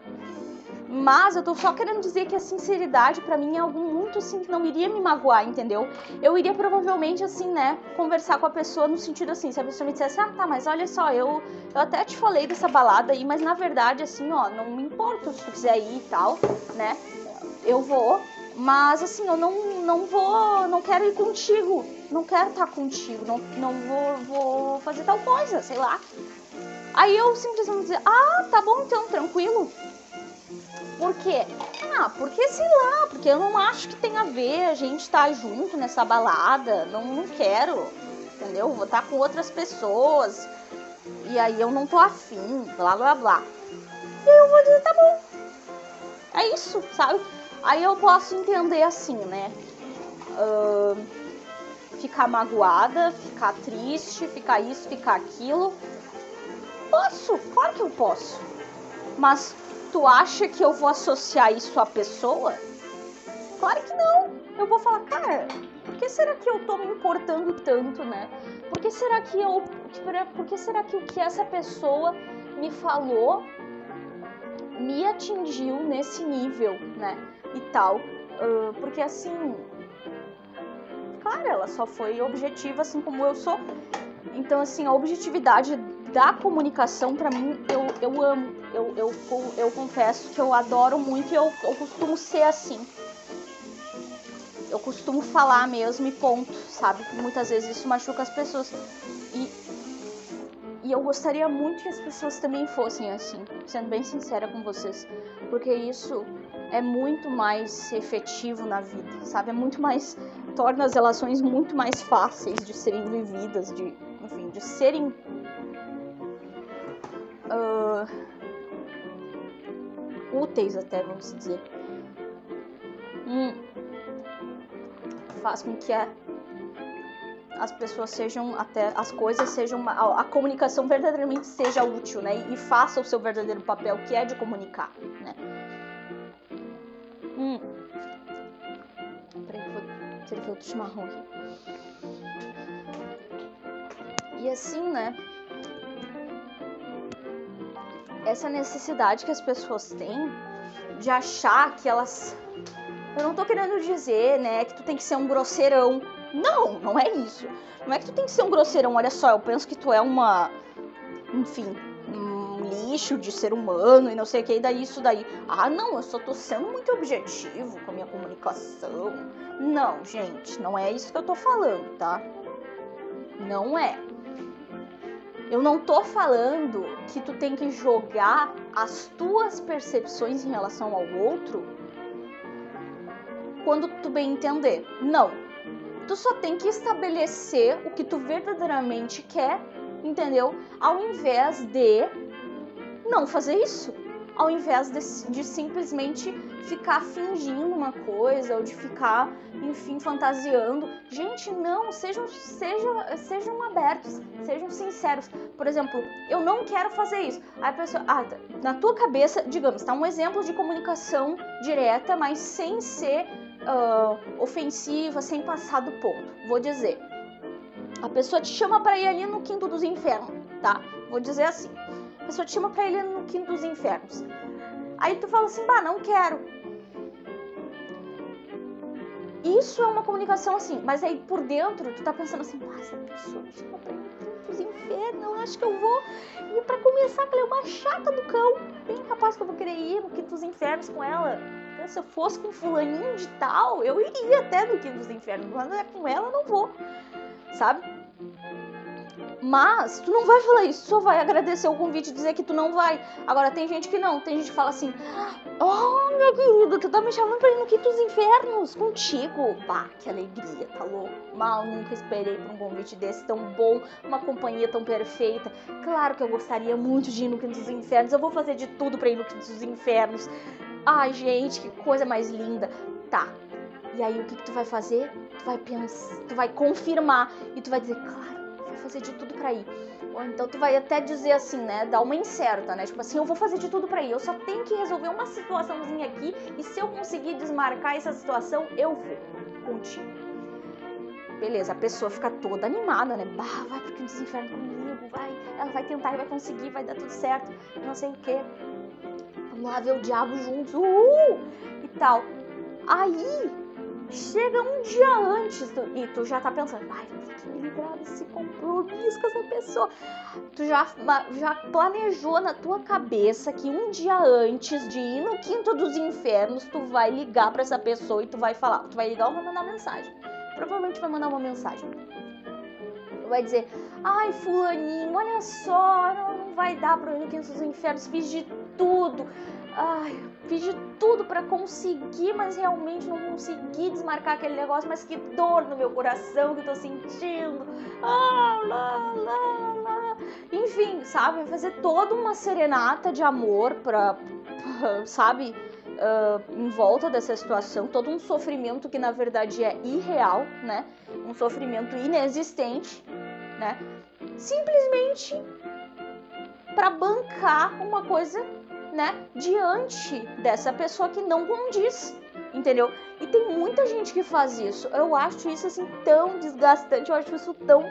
Speaker 1: Mas eu tô só querendo dizer que a sinceridade para mim é algo muito assim que não iria me magoar, entendeu? Eu iria provavelmente assim, né, conversar com a pessoa no sentido assim, se a pessoa me dissesse: "Ah, tá, mas olha só, eu eu até te falei dessa balada aí, mas na verdade assim, ó, não me importa se tu quiser ir e tal, né? Eu vou, mas assim, eu não não vou, não quero ir contigo, não quero estar contigo, não não vou vou fazer tal coisa, sei lá. Aí eu simplesmente dizer, ah, tá bom então, tranquilo. Por quê? Ah, porque sei lá, porque eu não acho que tem a ver a gente estar tá junto nessa balada, não, não quero, entendeu? Vou estar tá com outras pessoas, e aí eu não tô afim, blá blá blá. E eu vou dizer, tá bom. É isso, sabe? Aí eu posso entender assim, né? Uh, ficar magoada, ficar triste, ficar isso, ficar aquilo Posso, claro que eu posso. Mas tu acha que eu vou associar isso à pessoa? Claro que não. Eu vou falar, cara, por que será que eu tô me importando tanto, né? Por que será que eu. Por que será que o que essa pessoa me falou me atingiu nesse nível, né? E tal. Uh, porque assim. Claro, ela só foi objetiva, assim como eu sou. Então, assim, a objetividade da comunicação, para mim, eu, eu amo. Eu, eu, eu confesso que eu adoro muito e eu, eu costumo ser assim. Eu costumo falar mesmo e ponto, sabe? Muitas vezes isso machuca as pessoas. E, e eu gostaria muito que as pessoas também fossem assim, sendo bem sincera com vocês. Porque isso é muito mais efetivo na vida, sabe? É muito mais. torna as relações muito mais fáceis de serem vividas, de enfim, de serem uh, úteis até, vamos dizer. Hum, faz com que a, as pessoas sejam até as coisas sejam a, a, comunicação verdadeiramente seja útil, né? E, e, faça o seu verdadeiro papel, que é de comunicar, né? Hum. Peraí vou servir outro chimarrão aqui. E assim, né? Essa necessidade que as pessoas têm de achar que elas. Eu não tô querendo dizer, né, que tu tem que ser um grosseirão. Não, não é isso. Não é que tu tem que ser um grosseirão. Olha só, eu penso que tu é uma. Enfim, um lixo de ser humano e não sei o que, e daí isso daí. Ah, não, eu só tô sendo muito objetivo com a minha comunicação. Não, gente, não é isso que eu tô falando, tá? Não é. Eu não tô falando que tu tem que jogar as tuas percepções em relação ao outro quando tu bem entender. Não. Tu só tem que estabelecer o que tu verdadeiramente quer, entendeu? Ao invés de não fazer isso ao invés de, de, simplesmente ficar fingindo uma coisa ou de ficar, enfim, fantasiando. Gente, não, sejam, sejam, sejam abertos, sejam sinceros. Por exemplo, eu não quero fazer isso. Aí a pessoa, ah, tá, na tua cabeça, digamos, tá um exemplo de comunicação direta, mas sem ser uh, ofensiva, sem passar do ponto. Vou dizer, a pessoa te chama para ir ali no quinto dos infernos, tá? Vou dizer assim pessoa te chama pra ir no quinto dos infernos. Aí tu fala assim, bah, não quero. Isso é uma comunicação assim, mas aí por dentro tu tá pensando assim, bah, essa pessoa me chama pra ir no quinto dos infernos, eu acho que eu vou. E pra começar, ela é uma chata do cão. Bem capaz que eu vou querer ir no quinto dos infernos com ela. Se eu fosse com fulaninho de tal, eu iria até no quinto dos infernos, mas é com ela, não vou. Sabe? Mas tu não vai falar isso, só vai agradecer o convite e dizer que tu não vai. Agora tem gente que não, tem gente que fala assim: Oh, minha querida, tu tá me chamando pra ir no quinto dos infernos contigo. Pá, que alegria, tá louco? Mal, nunca esperei por um convite desse tão bom, uma companhia tão perfeita. Claro que eu gostaria muito de ir no quinto dos infernos, eu vou fazer de tudo pra ir no quinto dos infernos. Ai, gente, que coisa mais linda. Tá. E aí o que, que tu vai fazer? Tu vai pensar, tu vai confirmar e tu vai dizer, claro fazer de tudo para ir. Ou então tu vai até dizer assim, né? Dar uma incerta, né? Tipo assim, eu vou fazer de tudo para ir. Eu só tenho que resolver uma situaçãozinha aqui e se eu conseguir desmarcar essa situação, eu vou contigo. Beleza, a pessoa fica toda animada, né? Bah, vai pro quinto inferno comigo, vai. Ela vai tentar e vai conseguir, vai dar tudo certo, não sei o que. Vamos lá ver o diabo juntos, uhul! E tal. Aí, chega um dia antes tu, e tu já tá pensando, ai, tem que me livrar desse compromisso com essa pessoa. Tu já, já planejou na tua cabeça que um dia antes de ir no quinto dos infernos, tu vai ligar para essa pessoa e tu vai falar, tu vai ligar ou vai mandar mensagem. Provavelmente vai mandar uma mensagem. Vai dizer, ai, fulaninho, olha só, não, vai dar pra ir no quinto dos infernos, fiz de tudo Ai, fiz de tudo para conseguir, mas realmente não consegui desmarcar aquele negócio. Mas que dor no meu coração que eu tô sentindo. Ah, lá, lá, lá. Enfim, sabe? Fazer toda uma serenata de amor pra, sabe? Uh, em volta dessa situação, todo um sofrimento que na verdade é irreal, né? Um sofrimento inexistente, né? Simplesmente para bancar uma coisa né, diante dessa pessoa que não condiz, entendeu? E tem muita gente que faz isso. Eu acho isso assim tão desgastante, eu acho isso tão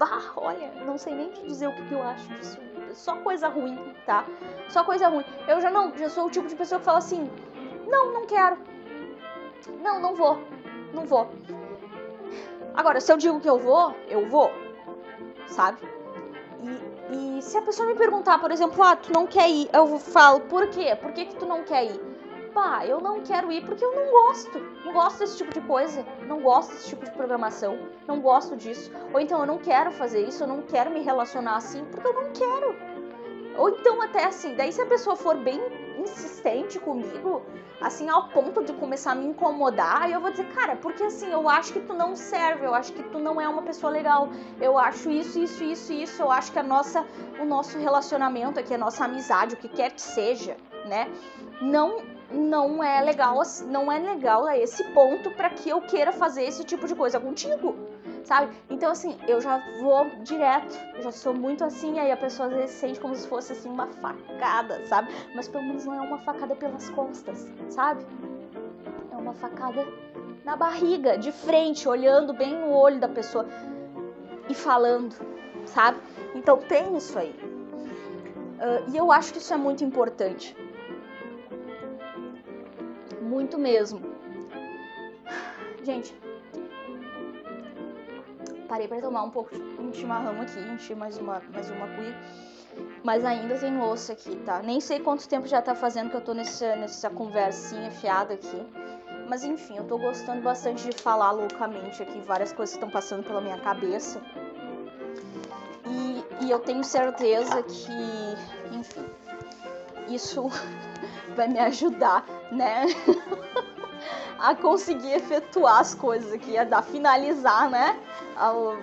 Speaker 1: bah, olha, não sei nem te dizer o que, que eu acho disso. Só coisa ruim, tá? Só coisa ruim. Eu já não, já sou o tipo de pessoa que fala assim: "Não, não quero. Não, não vou. Não vou." Agora, se eu digo que eu vou, eu vou. Sabe? E, e se a pessoa me perguntar, por exemplo, ah, tu não quer ir, eu falo, por quê? Por que, que tu não quer ir? Pá, eu não quero ir porque eu não gosto. Não gosto desse tipo de coisa. Não gosto desse tipo de programação. Não gosto disso. Ou então eu não quero fazer isso, eu não quero me relacionar assim porque eu não quero. Ou então até assim, daí se a pessoa for bem insistente comigo, assim, ao ponto de começar a me incomodar, e eu vou dizer, cara, porque assim, eu acho que tu não serve, eu acho que tu não é uma pessoa legal, eu acho isso, isso, isso, isso, eu acho que a nossa, o nosso relacionamento aqui, a nossa amizade, o que quer que seja, né, não não é legal, não é legal a esse ponto para que eu queira fazer esse tipo de coisa contigo sabe? Então, assim, eu já vou direto, eu já sou muito assim, aí a pessoa às vezes sente como se fosse, assim, uma facada, sabe? Mas pelo menos não é uma facada pelas costas, sabe? É uma facada na barriga, de frente, olhando bem no olho da pessoa e falando, sabe? Então tem isso aí. Uh, e eu acho que isso é muito importante. Muito mesmo. Gente, parei para tomar um pouco de chimarrão aqui, enchi mais uma, mais uma cuia. Mas ainda tem louça aqui, tá? Nem sei quanto tempo já tá fazendo que eu tô nessa, nessa conversinha fiada aqui. Mas enfim, eu tô gostando bastante de falar loucamente aqui, várias coisas estão passando pela minha cabeça. E, e eu tenho certeza que, enfim, isso vai me ajudar, né? a conseguir efetuar as coisas aqui, a dar, finalizar, né? Ao,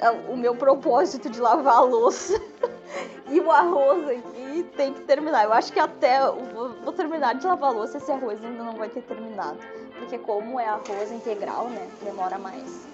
Speaker 1: ao, o meu propósito de lavar a louça. e o arroz aqui tem que terminar. Eu acho que até vou, vou terminar de lavar a louça, esse arroz ainda não vai ter terminado. Porque como é arroz integral, né? Demora mais.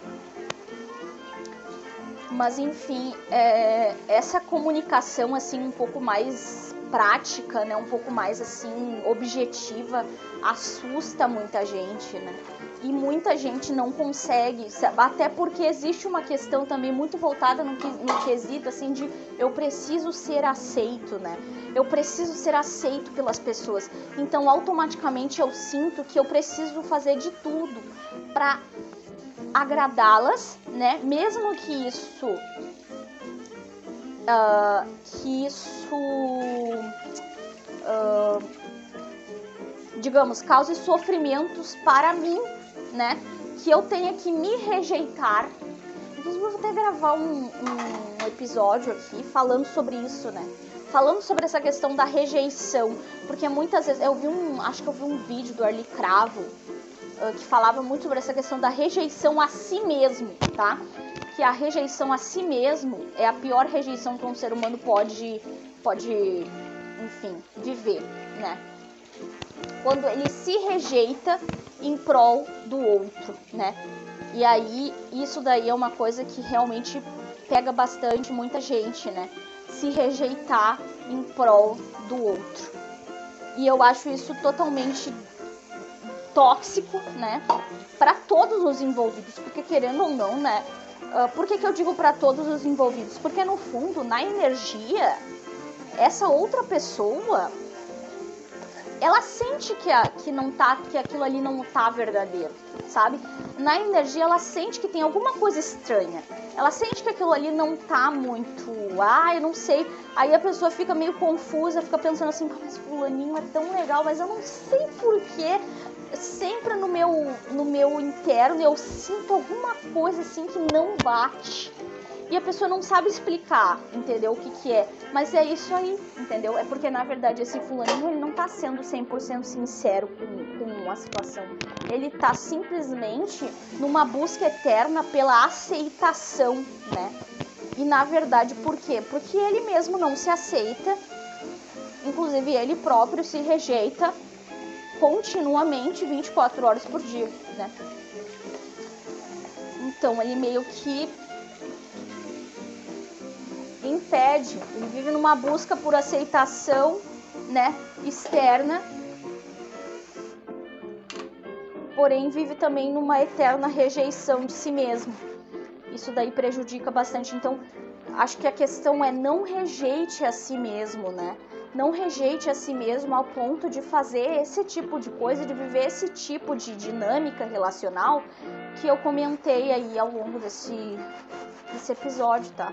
Speaker 1: Mas enfim, é, essa comunicação assim um pouco mais prática, né, um pouco mais assim objetiva, assusta muita gente, né? E muita gente não consegue, até porque existe uma questão também muito voltada no, no quesito assim de eu preciso ser aceito, né? Eu preciso ser aceito pelas pessoas. Então automaticamente eu sinto que eu preciso fazer de tudo para agradá-las, né? Mesmo que isso uh, que isso, uh, digamos, cause sofrimentos para mim, né? Que eu tenha que me rejeitar. Inclusive, eu vou até gravar um, um episódio aqui falando sobre isso, né? falando sobre essa questão da rejeição, porque muitas vezes eu vi um, acho que eu vi um vídeo do Arli Cravo uh, que falava muito sobre essa questão da rejeição a si mesmo, tá? Que a rejeição a si mesmo é a pior rejeição que um ser humano pode, pode enfim, viver, né? Quando ele se rejeita em prol do outro, né? E aí, isso daí é uma coisa que realmente pega bastante muita gente, né? Se rejeitar em prol do outro. E eu acho isso totalmente tóxico, né? Para todos os envolvidos, porque querendo ou não, né? Uh, por que, que eu digo para todos os envolvidos? Porque no fundo, na energia, essa outra pessoa ela sente que, a, que não tá, que aquilo ali não tá verdadeiro, sabe? Na energia ela sente que tem alguma coisa estranha. Ela sente que aquilo ali não tá muito, ah, eu não sei. Aí a pessoa fica meio confusa, fica pensando assim, mas fulaninho é tão legal, mas eu não sei porquê sempre no meu, no meu interno eu sinto alguma coisa assim que não bate. E a pessoa não sabe explicar, entendeu? O que que é. Mas é isso aí, entendeu? É porque na verdade esse fulaninho ele não tá sendo 100% sincero com, com a situação. Ele tá simplesmente numa busca eterna pela aceitação, né? E na verdade, por quê? Porque ele mesmo não se aceita, inclusive ele próprio se rejeita continuamente 24 horas por dia, né? Então ele meio que impede, ele vive numa busca por aceitação, né, externa. Porém vive também numa eterna rejeição de si mesmo. Isso daí prejudica bastante. Então, acho que a questão é não rejeite a si mesmo, né? Não rejeite a si mesmo ao ponto de fazer esse tipo de coisa, de viver esse tipo de dinâmica relacional que eu comentei aí ao longo desse, desse episódio, tá?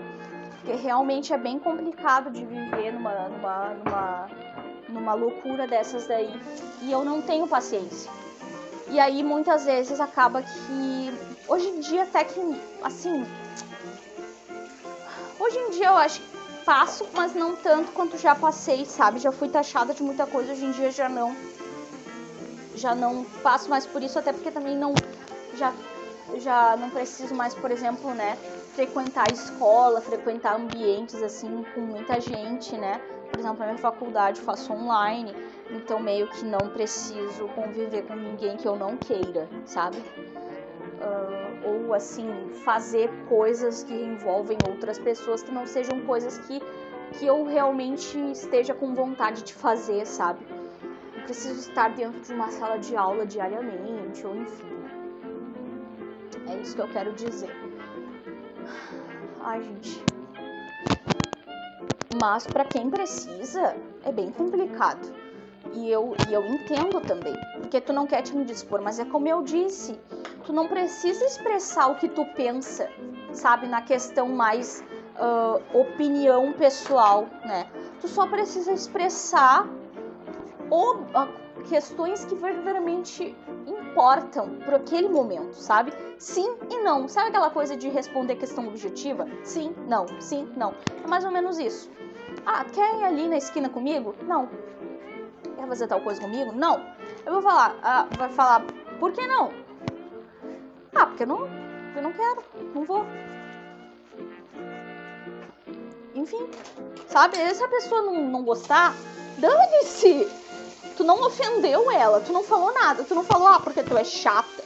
Speaker 1: Porque realmente é bem complicado de viver numa, numa, numa, numa loucura dessas daí e eu não tenho paciência. E aí muitas vezes acaba que hoje em dia até que assim hoje em dia eu acho passo, mas não tanto quanto já passei, sabe? Já fui taxada de muita coisa, hoje em dia já não. Já não passo mais por isso, até porque também não. Já, já não preciso mais, por exemplo, né? Frequentar escola, frequentar ambientes assim com muita gente, né? Por exemplo, na minha faculdade eu faço online, então meio que não preciso conviver com ninguém que eu não queira, sabe? Uh, ou assim, fazer coisas que envolvem outras pessoas que não sejam coisas que, que eu realmente esteja com vontade de fazer, sabe? Eu preciso estar dentro de uma sala de aula diariamente, ou enfim. Né? É isso que eu quero dizer. Ai, gente. Mas para quem precisa, é bem complicado. E eu, e eu entendo também, porque tu não quer te indispor, mas é como eu disse, tu não precisa expressar o que tu pensa, sabe, na questão mais uh, opinião pessoal, né? Tu só precisa expressar o, uh, questões que verdadeiramente importam para aquele momento, sabe? Sim e não. Sabe aquela coisa de responder questão objetiva? Sim, não, sim, não. É mais ou menos isso. Ah, quer ir ali na esquina comigo? Não. Quer fazer tal coisa comigo? Não. Eu vou falar, ah, vai falar, por que não? Porque eu não, eu não quero, não vou. Enfim, sabe? Se a pessoa não, não gostar, dane-se! Tu não ofendeu ela, tu não falou nada, tu não falou, ah, porque tu é chata,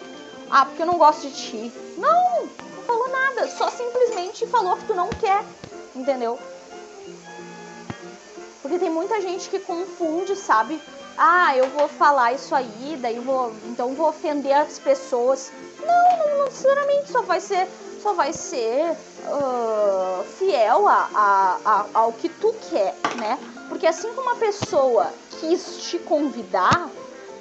Speaker 1: ah, porque eu não gosto de ti. Não, não falou nada, só simplesmente falou que tu não quer, entendeu? Porque tem muita gente que confunde, sabe? Ah, eu vou falar isso aí, daí vou, então vou ofender as pessoas. Não, não necessariamente só vai ser, só vai ser uh, fiel a, a, a, ao que tu quer, né? Porque assim como uma pessoa quis te convidar,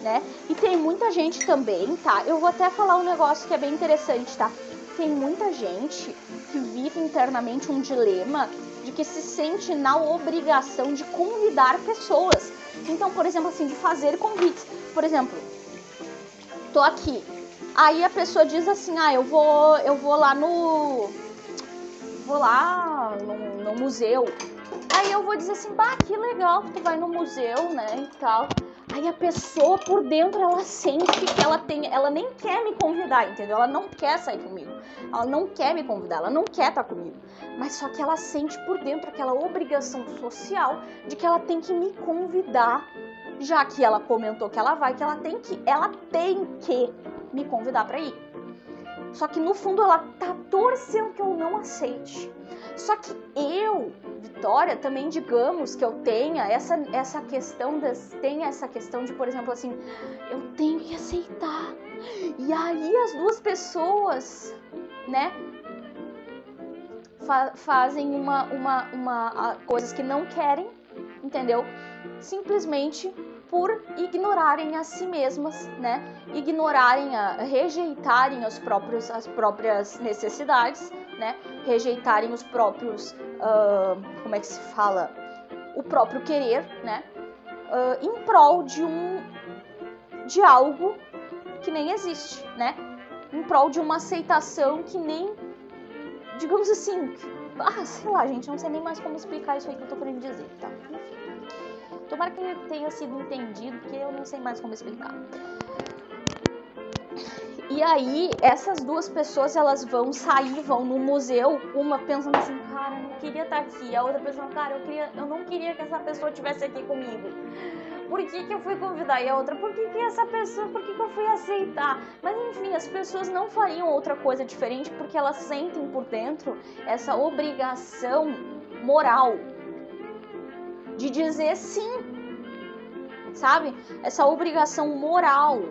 Speaker 1: né? E tem muita gente também, tá? Eu vou até falar um negócio que é bem interessante, tá? Tem muita gente que vive internamente um dilema de que se sente na obrigação de convidar pessoas. Então, por exemplo, assim, de fazer convites. Por exemplo, tô aqui. Aí a pessoa diz assim: "Ah, eu vou, eu vou lá no vou lá no, no museu". Aí eu vou dizer assim: "Bah, que legal que tu vai no museu, né?" e tal. Aí a pessoa por dentro ela sente que ela tem, ela nem quer me convidar, entendeu? Ela não quer sair comigo. Ela não quer me convidar, ela não quer estar comigo. Mas só que ela sente por dentro aquela obrigação social de que ela tem que me convidar, já que ela comentou que ela vai, que ela tem que, ela tem que me convidar para ir. Só que no fundo ela tá torcendo que eu não aceite. Só que eu, Vitória, também digamos que eu tenha essa, essa questão das, tenha essa questão de, por exemplo, assim, eu tenho que aceitar. E aí as duas pessoas, né, fa fazem uma, uma, uma coisas que não querem, entendeu? Simplesmente por ignorarem a si mesmas, né? Ignorarem, a, rejeitarem os próprios, as próprias necessidades, né? Rejeitarem os próprios, uh, como é que se fala? O próprio querer, né? Uh, em prol de um, de algo que nem existe, né? Em prol de uma aceitação que nem, digamos assim, ah, sei lá, gente, não sei nem mais como explicar isso aí que eu tô querendo dizer, tá? Tomara que tenha sido entendido, porque eu não sei mais como explicar. E aí, essas duas pessoas, elas vão sair, vão no museu, uma pensando assim, cara, eu não queria estar aqui. A outra pessoa, cara, eu, queria, eu não queria que essa pessoa estivesse aqui comigo. Por que, que eu fui convidar? E a outra, por que, que essa pessoa, por que, que eu fui aceitar? Mas enfim, as pessoas não fariam outra coisa diferente porque elas sentem por dentro essa obrigação moral de dizer sim, sabe? Essa obrigação moral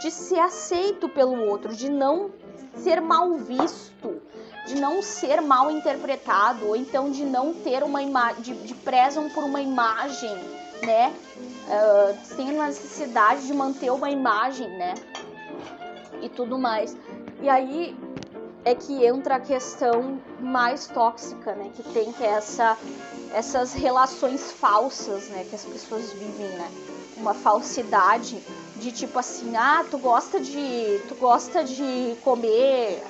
Speaker 1: de ser aceito pelo outro, de não ser mal visto, de não ser mal interpretado, ou então de não ter uma imagem, de, de prezam por uma imagem, né? Uh, tem a necessidade de manter uma imagem, né? E tudo mais. E aí é que entra a questão mais tóxica, né? Que tem que é essa, essas relações falsas, né? Que as pessoas vivem, né? Uma falsidade de tipo assim, ah, tu gosta de, tu gosta de comer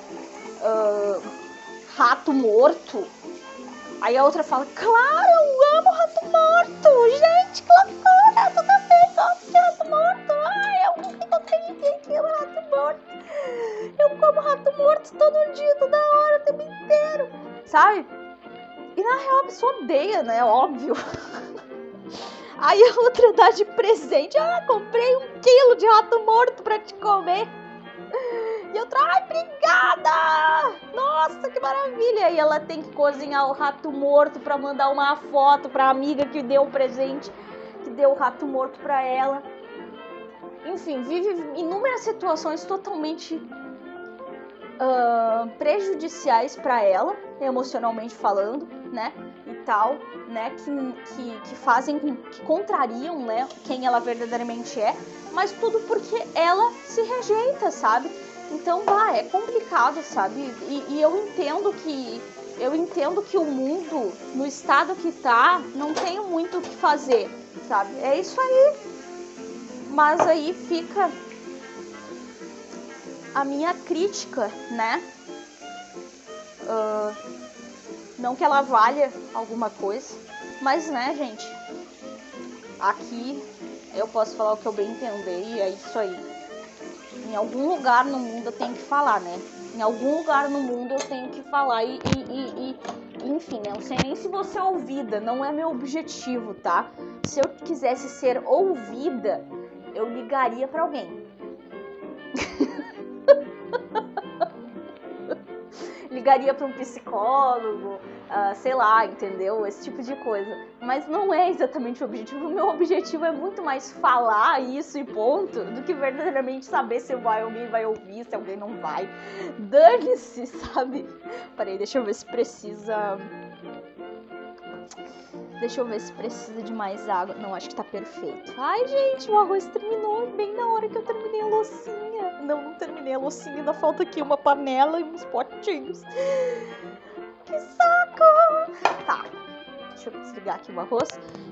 Speaker 1: uh, rato morto. Aí a outra fala, claro, eu amo rato morto! Gente, que loucura! Tu também gosta de rato morto! Eu como rato morto todo dia, toda hora, o tempo inteiro! Sabe? E na real a pessoa odeia, né? Óbvio. Aí a outra dá de presente. Ah, comprei um quilo de rato morto pra te comer. E outra, ai, obrigada! Nossa, que maravilha! E ela tem que cozinhar o rato morto pra mandar uma foto pra amiga que deu o presente, que deu o rato morto pra ela. Enfim, vive inúmeras situações totalmente uh, prejudiciais para ela, emocionalmente falando, né? E tal, né? Que, que, que fazem, que contrariam, né? Quem ela verdadeiramente é, mas tudo porque ela se rejeita, sabe? Então, bah, é complicado, sabe? E, e eu entendo que eu entendo que o mundo, no estado que tá, não tem muito o que fazer, sabe? É isso aí. Mas aí fica a minha crítica, né? Uh, não que ela valha alguma coisa, mas né, gente, aqui eu posso falar o que eu bem entender e é isso aí. Em algum lugar no mundo eu tenho que falar, né? Em algum lugar no mundo eu tenho que falar e, e, e, e enfim, eu não sei nem se você é ouvida, não é meu objetivo, tá? Se eu quisesse ser ouvida, eu ligaria para alguém. ligaria para um psicólogo, uh, sei lá, entendeu? Esse tipo de coisa. Mas não é exatamente o objetivo. O meu objetivo é muito mais falar isso e ponto, do que verdadeiramente saber se vai, alguém vai ouvir, se alguém não vai. Dane-se, sabe? Peraí, deixa eu ver se precisa. Deixa eu ver se precisa de mais água. Não, acho que tá perfeito. Ai, gente, o arroz terminou bem na hora que eu terminei a loucinha. Não, não terminei a loucinha. Ainda falta aqui uma panela e uns potinhos. Que saco! Tá, deixa eu desligar aqui o arroz.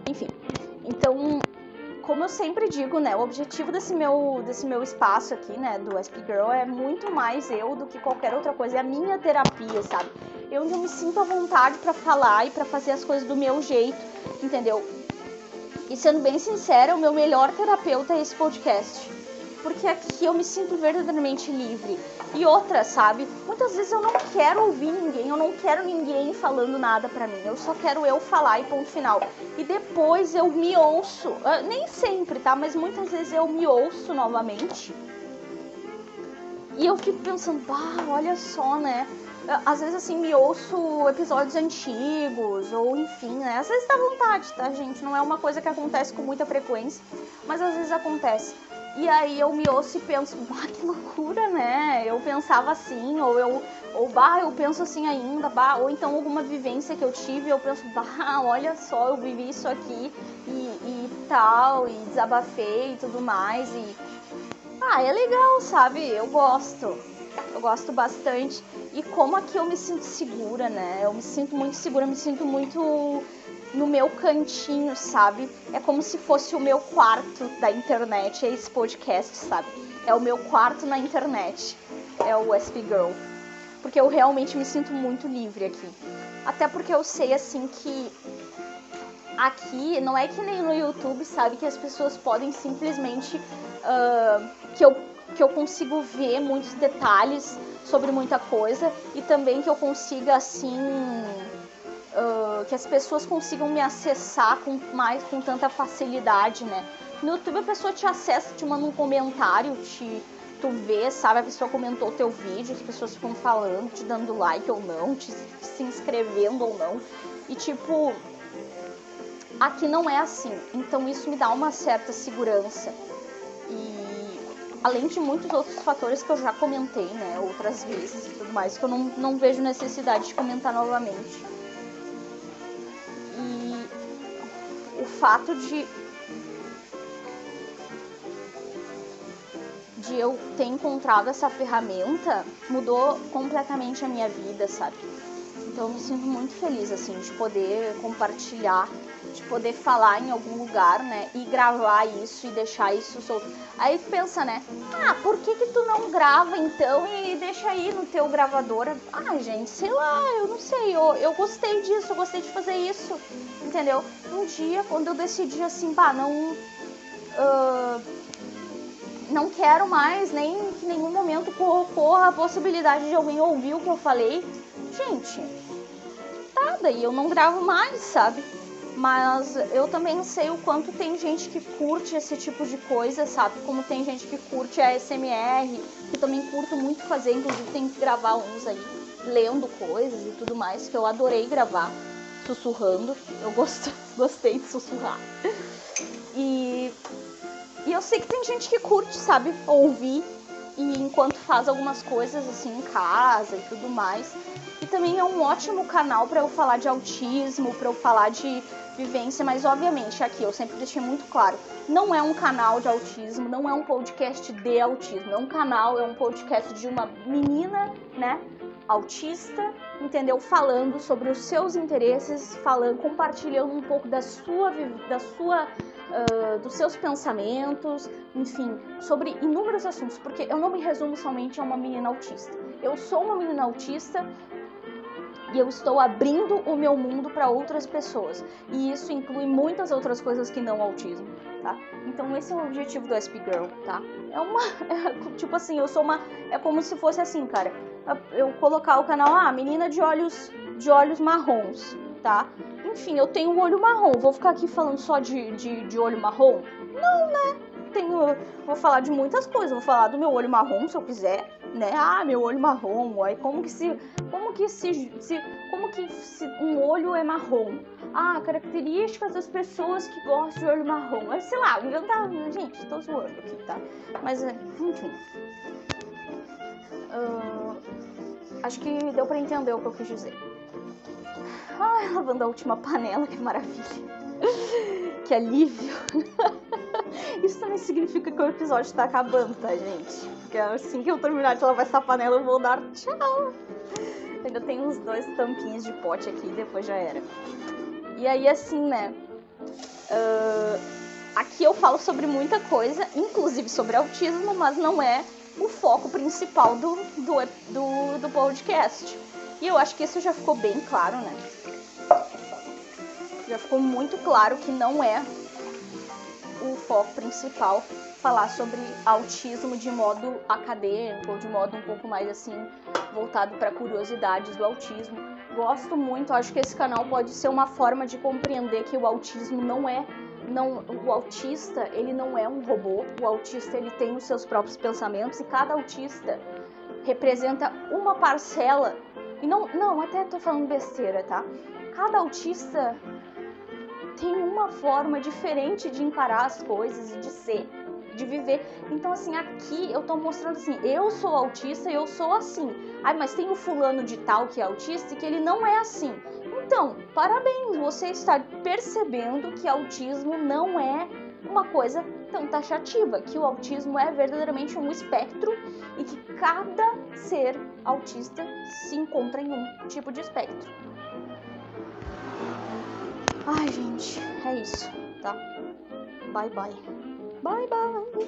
Speaker 1: Enfim, então, como eu sempre digo, né, o objetivo desse meu, desse meu espaço aqui, né, do SP Girl é muito mais eu do que qualquer outra coisa. É a minha terapia, sabe? Eu não me sinto à vontade para falar e para fazer as coisas do meu jeito, entendeu? E sendo bem sincera, o meu melhor terapeuta é esse podcast porque aqui eu me sinto verdadeiramente livre. E outra, sabe? Muitas vezes eu não quero ouvir ninguém, eu não quero ninguém falando nada pra mim. Eu só quero eu falar e ponto final. E depois eu me ouço, uh, nem sempre, tá? Mas muitas vezes eu me ouço novamente. E eu fico pensando, bah, olha só, né? Às vezes, assim, me ouço episódios antigos, ou enfim, né? Às vezes dá vontade, tá, gente? Não é uma coisa que acontece com muita frequência, mas às vezes acontece. E aí eu me ouço e penso, bah, que loucura, né? Eu pensava assim, ou eu, ou bah, eu penso assim ainda, bah, ou então alguma vivência que eu tive, eu penso, bah, olha só, eu vivi isso aqui e, e tal, e desabafei e tudo mais. E ah, é legal, sabe? Eu gosto. Eu gosto bastante. E como aqui eu me sinto segura, né? Eu me sinto muito segura, me sinto muito no meu cantinho, sabe? É como se fosse o meu quarto da internet, é esse podcast, sabe? É o meu quarto na internet, é o SP Girl. Porque eu realmente me sinto muito livre aqui. Até porque eu sei, assim, que aqui não é que nem no YouTube, sabe? Que as pessoas podem simplesmente. Uh, que, eu, que eu consigo ver muitos detalhes sobre muita coisa e também que eu consiga, assim uh, que as pessoas consigam me acessar com mais com tanta facilidade, né? No YouTube a pessoa te acessa, te manda um comentário, te tu vê, sabe, a pessoa comentou o teu vídeo, as pessoas ficam falando, te dando like ou não, te se inscrevendo ou não. E tipo, aqui não é assim. Então isso me dá uma certa segurança. E além de muitos outros fatores que eu já comentei, né, outras vezes e tudo mais, que eu não, não vejo necessidade de comentar novamente. o fato de de eu ter encontrado essa ferramenta mudou completamente a minha vida, sabe? Então eu me sinto muito feliz assim de poder compartilhar, de poder falar em algum lugar, né, e gravar isso e deixar isso solto. Aí tu pensa, né? Ah, por que que tu não grava então e deixa aí no teu gravador? Ah, gente, sei lá, eu não sei, eu, eu gostei disso, eu gostei de fazer isso, entendeu? Um dia, quando eu decidi assim, pá, não. Uh, não quero mais, nem que em nenhum momento corra a possibilidade de alguém ouvir o que eu falei. Gente, tá, daí eu não gravo mais, sabe? Mas eu também sei o quanto tem gente que curte esse tipo de coisa, sabe? Como tem gente que curte a SMR, que também curto muito fazer, inclusive tem que gravar uns aí, lendo coisas e tudo mais, que eu adorei gravar, sussurrando. Eu gosto, gostei de sussurrar. E, e eu sei que tem gente que curte, sabe? Ouvir e enquanto faz algumas coisas assim em casa e tudo mais. E também é um ótimo canal para eu falar de autismo, para eu falar de vivência, mas obviamente aqui eu sempre deixei muito claro, não é um canal de autismo, não é um podcast de autismo, é um canal, é um podcast de uma menina, né, autista, entendeu? Falando sobre os seus interesses, falando, compartilhando um pouco da sua da sua uh, dos seus pensamentos, enfim, sobre inúmeros assuntos, porque eu não me resumo somente a uma menina autista. Eu sou uma menina autista e eu estou abrindo o meu mundo para outras pessoas. E isso inclui muitas outras coisas que não autismo, tá? Então esse é o objetivo do SP Girl, tá? É uma é, tipo assim, eu sou uma é como se fosse assim, cara. Eu colocar o canal ah, menina de olhos de olhos marrons, tá? Enfim, eu tenho um olho marrom. Vou ficar aqui falando só de, de, de olho marrom? Não, né? Tenho, vou falar de muitas coisas. Vou falar do meu olho marrom, se eu quiser, né? Ah, meu olho marrom. Aí como que se, como que se, se como que se um olho é marrom? Ah, características das pessoas que gostam de olho marrom. Aí, sei lá, inventar. Gente, tô zoando aqui, tá? Mas, enfim. Uh, acho que deu para entender o que eu quis dizer. Ai, lavando a última panela, que maravilha. que alívio. Isso também significa que o episódio está acabando, tá, gente? Porque assim que eu terminar de lavar essa panela, eu vou dar tchau. Ainda tem uns dois tampinhos de pote aqui, depois já era. E aí, assim, né? Uh, aqui eu falo sobre muita coisa, inclusive sobre autismo, mas não é o foco principal do, do, do, do podcast. E eu acho que isso já ficou bem claro, né? Já ficou muito claro que não é o foco principal falar sobre autismo de modo acadêmico de modo um pouco mais assim voltado para curiosidades do autismo. Gosto muito, acho que esse canal pode ser uma forma de compreender que o autismo não é não o autista, ele não é um robô. O autista ele tem os seus próprios pensamentos e cada autista representa uma parcela. E não, não, até tô falando besteira, tá? Cada autista tem uma forma diferente de encarar as coisas e de ser, de viver. Então, assim, aqui eu tô mostrando assim, eu sou autista e eu sou assim. Ai, mas tem o fulano de tal que é autista e que ele não é assim. Então, parabéns, você está percebendo que autismo não é uma coisa tão taxativa, que o autismo é verdadeiramente um espectro e que cada ser autista se encontra em um tipo de espectro. Ai, gente, é isso, tá? Bye, bye. Bye, bye.